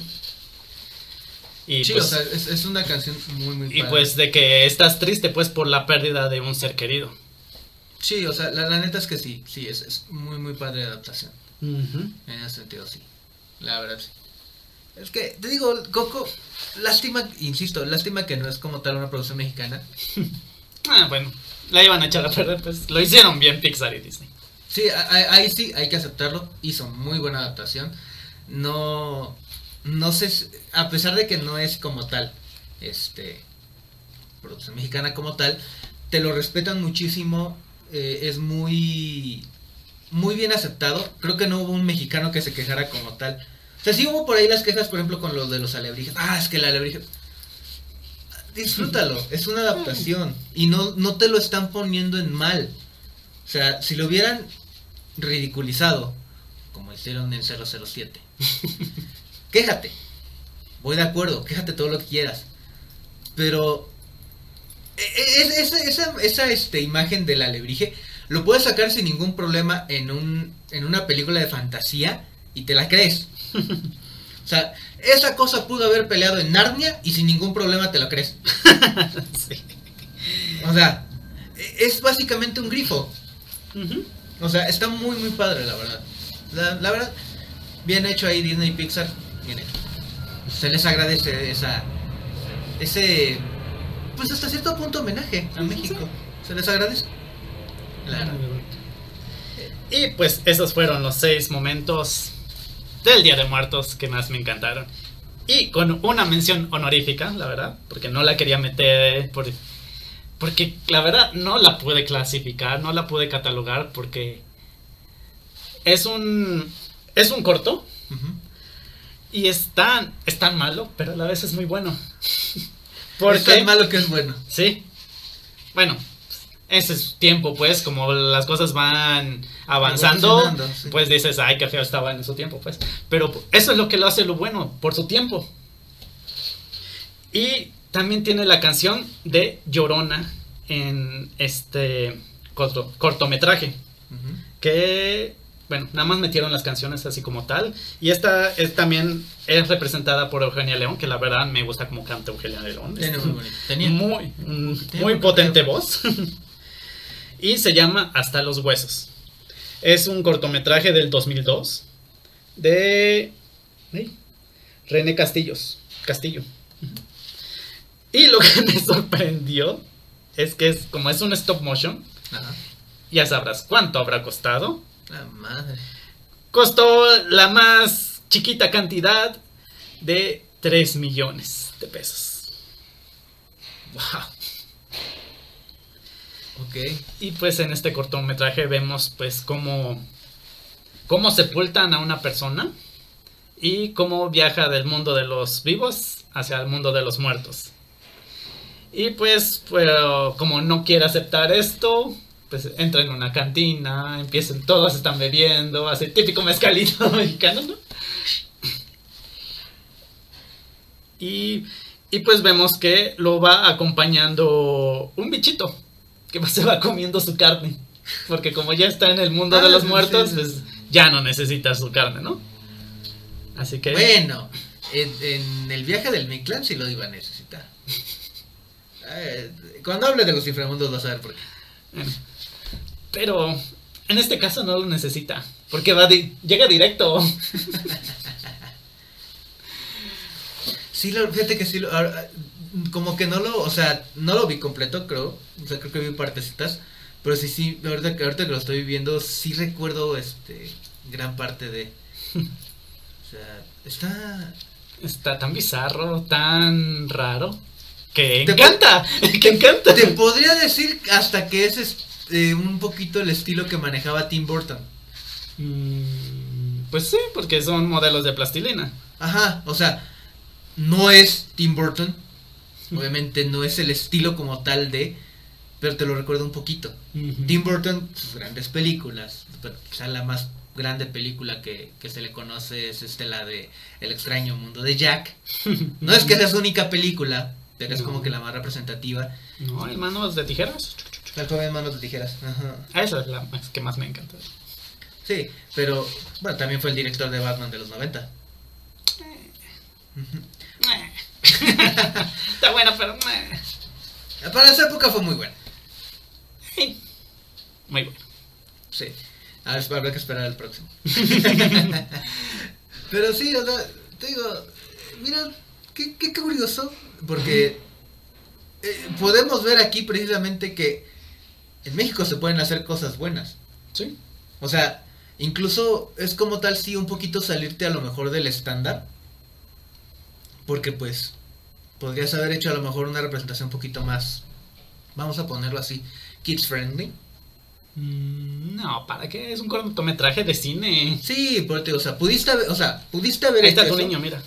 Y sí, pues, o sea, es, es una canción muy, muy y padre. pues de que estás triste pues por la pérdida de un ser querido. Sí, o sea, la, la neta es que sí, sí, es, es muy, muy padre la adaptación. En ese sentido, sí. La verdad, sí. Es que, te digo, Coco, lástima, insisto, lástima que no es como tal una producción mexicana. Ah, bueno, la iban a echar a perder, pues lo hicieron bien Pixar y Disney. Sí, ahí sí, hay que aceptarlo. Hizo muy buena adaptación. No, no sé, a pesar de que no es como tal, este, producción mexicana como tal, te lo respetan muchísimo. eh, es muy, muy bien aceptado. Creo que no hubo un mexicano que se quejara como tal. O sea, sí hubo por ahí las quejas, por ejemplo, con lo de los alebrijes. Ah, es que el alebrije... Disfrútalo, es una adaptación. Y no, no te lo están poniendo en mal. O sea, si lo hubieran ridiculizado, como hicieron en 007, quéjate. Voy de acuerdo, quéjate todo lo que quieras. Pero e- e- es- esa, esa, esa, este, imagen del alebrije lo puedes sacar sin ningún problema en, un, en una película de fantasía y te la crees. O sea, esa cosa pudo haber peleado en Narnia y sin ningún problema te la crees. Sí. O sea, e- es básicamente un grifo. O sea, está muy, muy padre, la verdad. La, la verdad, bien hecho ahí Disney y Pixar. Se les agradece esa. Ese. Pues hasta cierto punto homenaje a Sí, sí, México. Se les agradece. La verdad. Y pues esos fueron los seis momentos del Día de Muertos que más me encantaron. Y con una mención honorífica, la verdad, porque no la quería meter, por- porque la verdad no la pude clasificar, no la pude catalogar, porque es un, es un corto Ujú. Y es tan, es tan malo, pero a la vez es muy bueno. Es tan malo que es bueno. Sí. Bueno, ese es tiempo, pues, como las cosas van avanzando, sí. pues dices, ay, qué feo estaba en su tiempo, pues. Pero eso es lo que lo hace lo bueno, por su tiempo. Y también tiene la canción de Llorona en este corto- cortometraje, que, bueno, nada más metieron las canciones así como tal. Y esta es también es representada por Eugenia León, que la verdad me gusta como canta Eugenia León. Tiene muy bonito. Tenía. Muy, Tenía muy un potente voz. y se llama Hasta los Huesos. Es un cortometraje del 2002 de René Castillos. Castillo. Y lo que me sorprendió es que es como es un stop motion, Ajá. ya sabrás cuánto habrá costado. La madre. Costó la más chiquita cantidad de 3 millones de pesos. Wow. Ok. Y pues en este cortometraje vemos pues cómo, cómo sepultan a una persona y cómo viaja del mundo de los vivos hacia el mundo de los muertos. Y pues, pues como no quiere aceptar esto, pues entra en una cantina, empiezan, todos están bebiendo, así típico mezcalito mexicano, ¿no? Y, y pues vemos que lo va acompañando un bichito que se va comiendo su carne. Porque como ya está en el mundo Ah, de los sí, muertos, sí, pues ya no necesita su carne, ¿no? Así que... Bueno, en, en el viaje del Mictlán sí lo iba a necesitar. Eh, cuando hable de los inframundos vas a ver por qué. Bueno, Pero en este caso no lo necesita. Porque va di- llega directo. Sí, fíjate que sí, lo, ahora, como que no lo, o sea, no lo vi completo, creo. O sea, creo que vi partecitas. Pero sí, sí, ahorita, que- ahorita que lo estoy viendo, sí recuerdo este gran parte de... O sea, está... Está tan bizarro, tan raro. Que Te encanta. Que encanta. Te podría decir hasta que es este, un poquito el estilo que manejaba Tim Burton. Mm, Pues sí, porque son modelos de plastilina. Ajá, o sea, no es Tim Burton. Obviamente no es el estilo como tal de, pero te lo recuerdo un poquito. Tim Burton, sus grandes películas, pero quizá la más grande película que, que se le conoce es este, la de El extraño mundo de Jack. No es que sea su única película, pero es No. como que la más representativa. No, hay manos de tijeras. El joven manos de tijeras. Ajá. Esa es la que más me encanta. Sí, pero bueno, también fue el director de Batman de los 90. Está bueno, pero... meh. Para esa época fue muy bueno. Muy bueno. Sí. A ver, habrá que esperar al próximo. Pero sí, o sea, te digo, mira, qué, qué curioso, porque eh, podemos ver aquí precisamente que en México se pueden hacer cosas buenas. Sí. O sea, incluso es como tal, sí, un poquito salirte a lo mejor del estándar. Porque pues podrías haber hecho a lo mejor una representación un poquito más, vamos a ponerlo así, kids friendly. Mm, No, ¿para qué? Es un cortometraje de cine. Sí, digo, o sea, pudiste haber, o sea, pudiste haber Ahí está tu eso. niño, mira.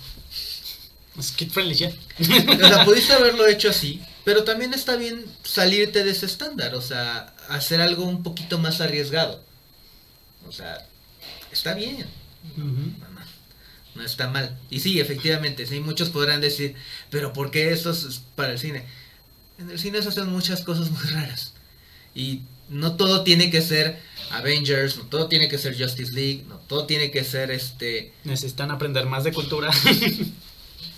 Es kid friendly ya. O sea, pudiste haberlo hecho así, pero también está bien salirte de ese estándar, o sea, hacer algo un poquito más arriesgado. O sea, está bien. No está mal. Y sí, efectivamente, sí, muchos podrán decir, pero ¿por qué esto es para el cine? En el cine se hacen muchas cosas muy raras. Y no todo tiene que ser Avengers, no todo tiene que ser Justice League, no todo tiene que ser este... Necesitan aprender más de cultura.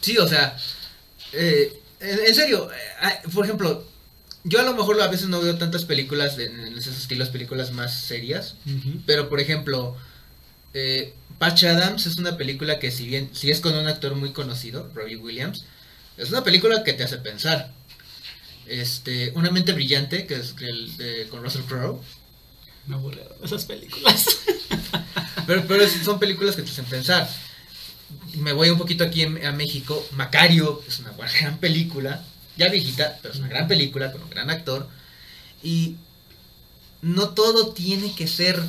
Sí, o sea, eh, en, serio, eh, ah, por ejemplo, yo a lo mejor a veces no veo tantas películas de, en esos estilos, películas más serias, pero por ejemplo, eh, Patch Adams es una película que si bien, si es con un actor muy conocido, Robbie Williams, es una película que te hace pensar. Este, Una mente brillante, que es el de- con Russell Crowe, aburrieron esas películas. pero, pero son películas que te hacen pensar. Me voy un poquito aquí en- a México, Macario, es una gran película, ya viejita, pero es una gran película con un gran actor. Y no todo tiene que ser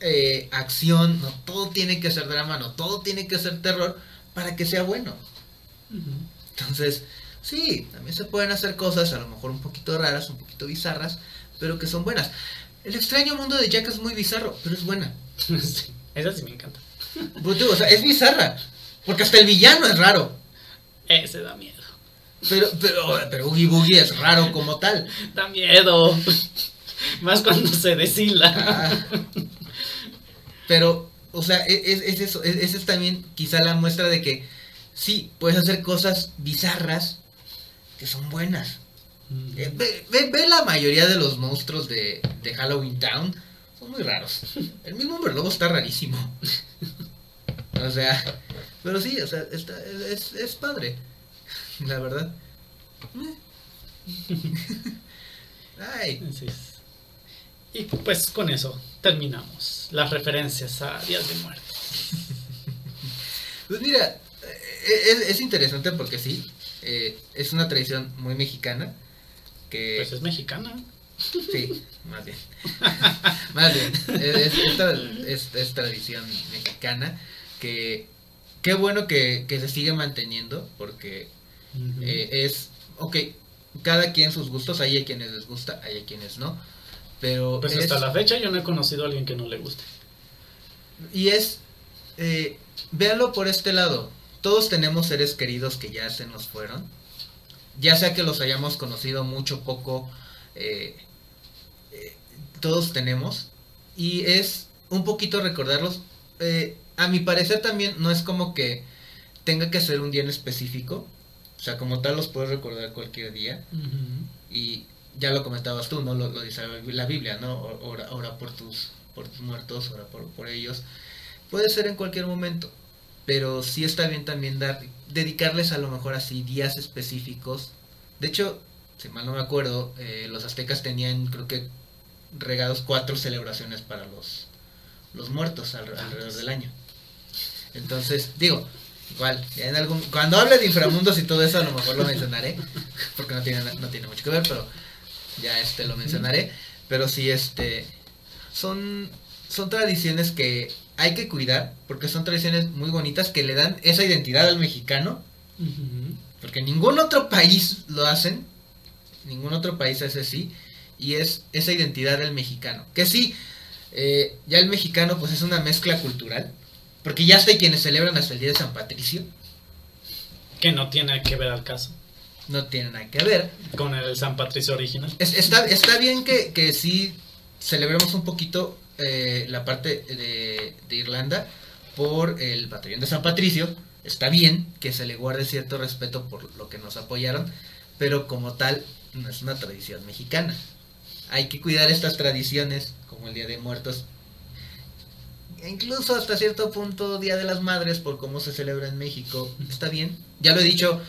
eh, acción, no todo tiene que ser drama, no todo tiene que ser terror para que sea bueno. Entonces, sí, también se pueden hacer cosas a lo mejor un poquito raras, un poquito bizarras, pero que son buenas. El extraño mundo de Jack es muy bizarro, pero es buena. Sí, Esa sí me encanta. Tío, o sea, es bizarra, porque hasta el villano es raro. Ese da miedo. Pero, pero, pero Oogie Boogie es raro como tal. Da miedo. Más cuando se deshila. Ah. Pero, o sea, e- es, es eso, es, esa es también quizá la muestra de que sí, puedes hacer cosas bizarras que son buenas. Eh, ve, ve- ve la mayoría de los monstruos de, de Halloween Town, son muy raros. El mismo hombre lobo está rarísimo. O sea, pero sí, o sea, está, es, es padre, la verdad. Ay. Y pues con eso terminamos las referencias a Días de Muertos. Pues mira, eh, es, es interesante porque sí, eh, es una tradición muy mexicana que... Pues es mexicana. Sí, más bien. más bien. Es, es, es tradición mexicana que qué bueno que, que se sigue manteniendo porque eh, es, ok, cada quien sus gustos, hay a quienes les gusta, hay a quienes no, pero Pues es, hasta la fecha yo no he conocido a alguien que no le guste. y es, eh, véanlo por este lado, todos tenemos seres queridos que ya se nos fueron, ya sea que los hayamos conocido mucho, poco, eh, eh, todos tenemos, y es un poquito recordarlos, eh, a mi parecer también no es como que tenga que ser un día en específico, o sea, como tal los puedes recordar cualquier día, y ya lo comentabas tú, ¿no? Lo, lo dice la Biblia, ¿no? Ora, ora por tus por tus muertos, ora por, por ellos. Puede ser en cualquier momento, pero sí está bien también dar dedicarles a lo mejor así días específicos. De hecho, si mal no me acuerdo, eh, los aztecas tenían creo que regados cuatro celebraciones para los los muertos al- alrededor del año. Entonces, digo, igual, en algún cuando hable de inframundos y todo eso a lo mejor lo mencionaré, porque no tiene no tiene mucho que ver, pero ya este lo mencionaré, pero sí este son son tradiciones que hay que cuidar porque son tradiciones muy bonitas que le dan esa identidad al mexicano, porque ningún otro país lo hacen, ningún otro país hace así y es esa identidad del mexicano, que sí eh, ya el mexicano pues es una mezcla cultural, porque ya hasta hay quienes celebran hasta el día de San Patricio, Que no tiene que ver al caso no tiene nada que ver, con el San Patricio original. Es- está, está bien que, que sí celebremos un poquito eh, la parte de, de Irlanda por el batallón de San Patricio. Está bien que se le guarde cierto respeto por lo que nos apoyaron, pero como tal no es una tradición mexicana. Hay que cuidar estas tradiciones, como el Día de Muertos, incluso hasta cierto punto Día de las Madres, por cómo se celebra en México. Está bien, ya lo he dicho,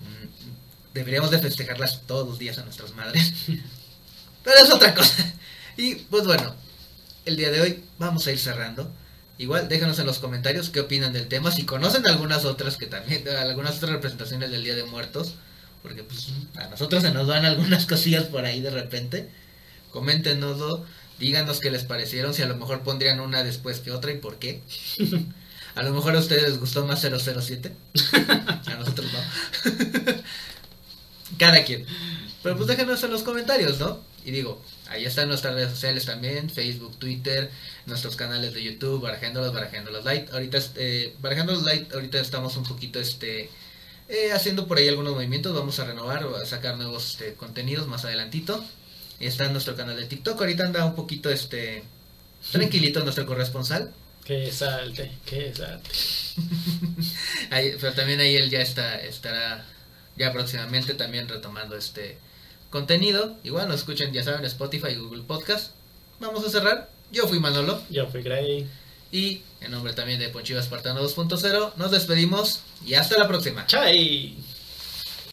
mm, deberíamos de festejarlas todos los días a nuestras madres. Pero es otra cosa. Y pues bueno, el día de hoy vamos a ir cerrando. Igual déjanos en los comentarios qué opinan del tema, si conocen algunas otras que también, algunas otras representaciones del Día de Muertos, porque pues a nosotros se nos van algunas cosillas por ahí de repente. Coméntenoslo, díganos qué les parecieron, si a lo mejor pondrían una después que otra y por qué. A lo mejor a ustedes les gustó más 007. A nosotros no. Cada quien. Pero pues déjenos en los comentarios, ¿no? Y digo, ahí están nuestras redes sociales también, Facebook, Twitter, nuestros canales de YouTube, Barajándolos, Barajándolos Light. Ahorita, este, Barajándolos Light, ahorita estamos un poquito, este, eh, haciendo por ahí algunos movimientos, vamos a renovar, a sacar nuevos este, contenidos más adelantito. Está en nuestro canal de TikTok, ahorita anda un poquito, este, tranquilito nuestro corresponsal. Que salte, que salte. Ahí- pero también ahí él ya está, estará ya próximamente también retomando este contenido. Igual nos escuchen, ya saben, Spotify y Google Podcast. Vamos a cerrar. Yo fui Manolo Yo fui Gray. y en nombre también de Ponchiva Espartano 2.0 nos despedimos y hasta la próxima. Chai.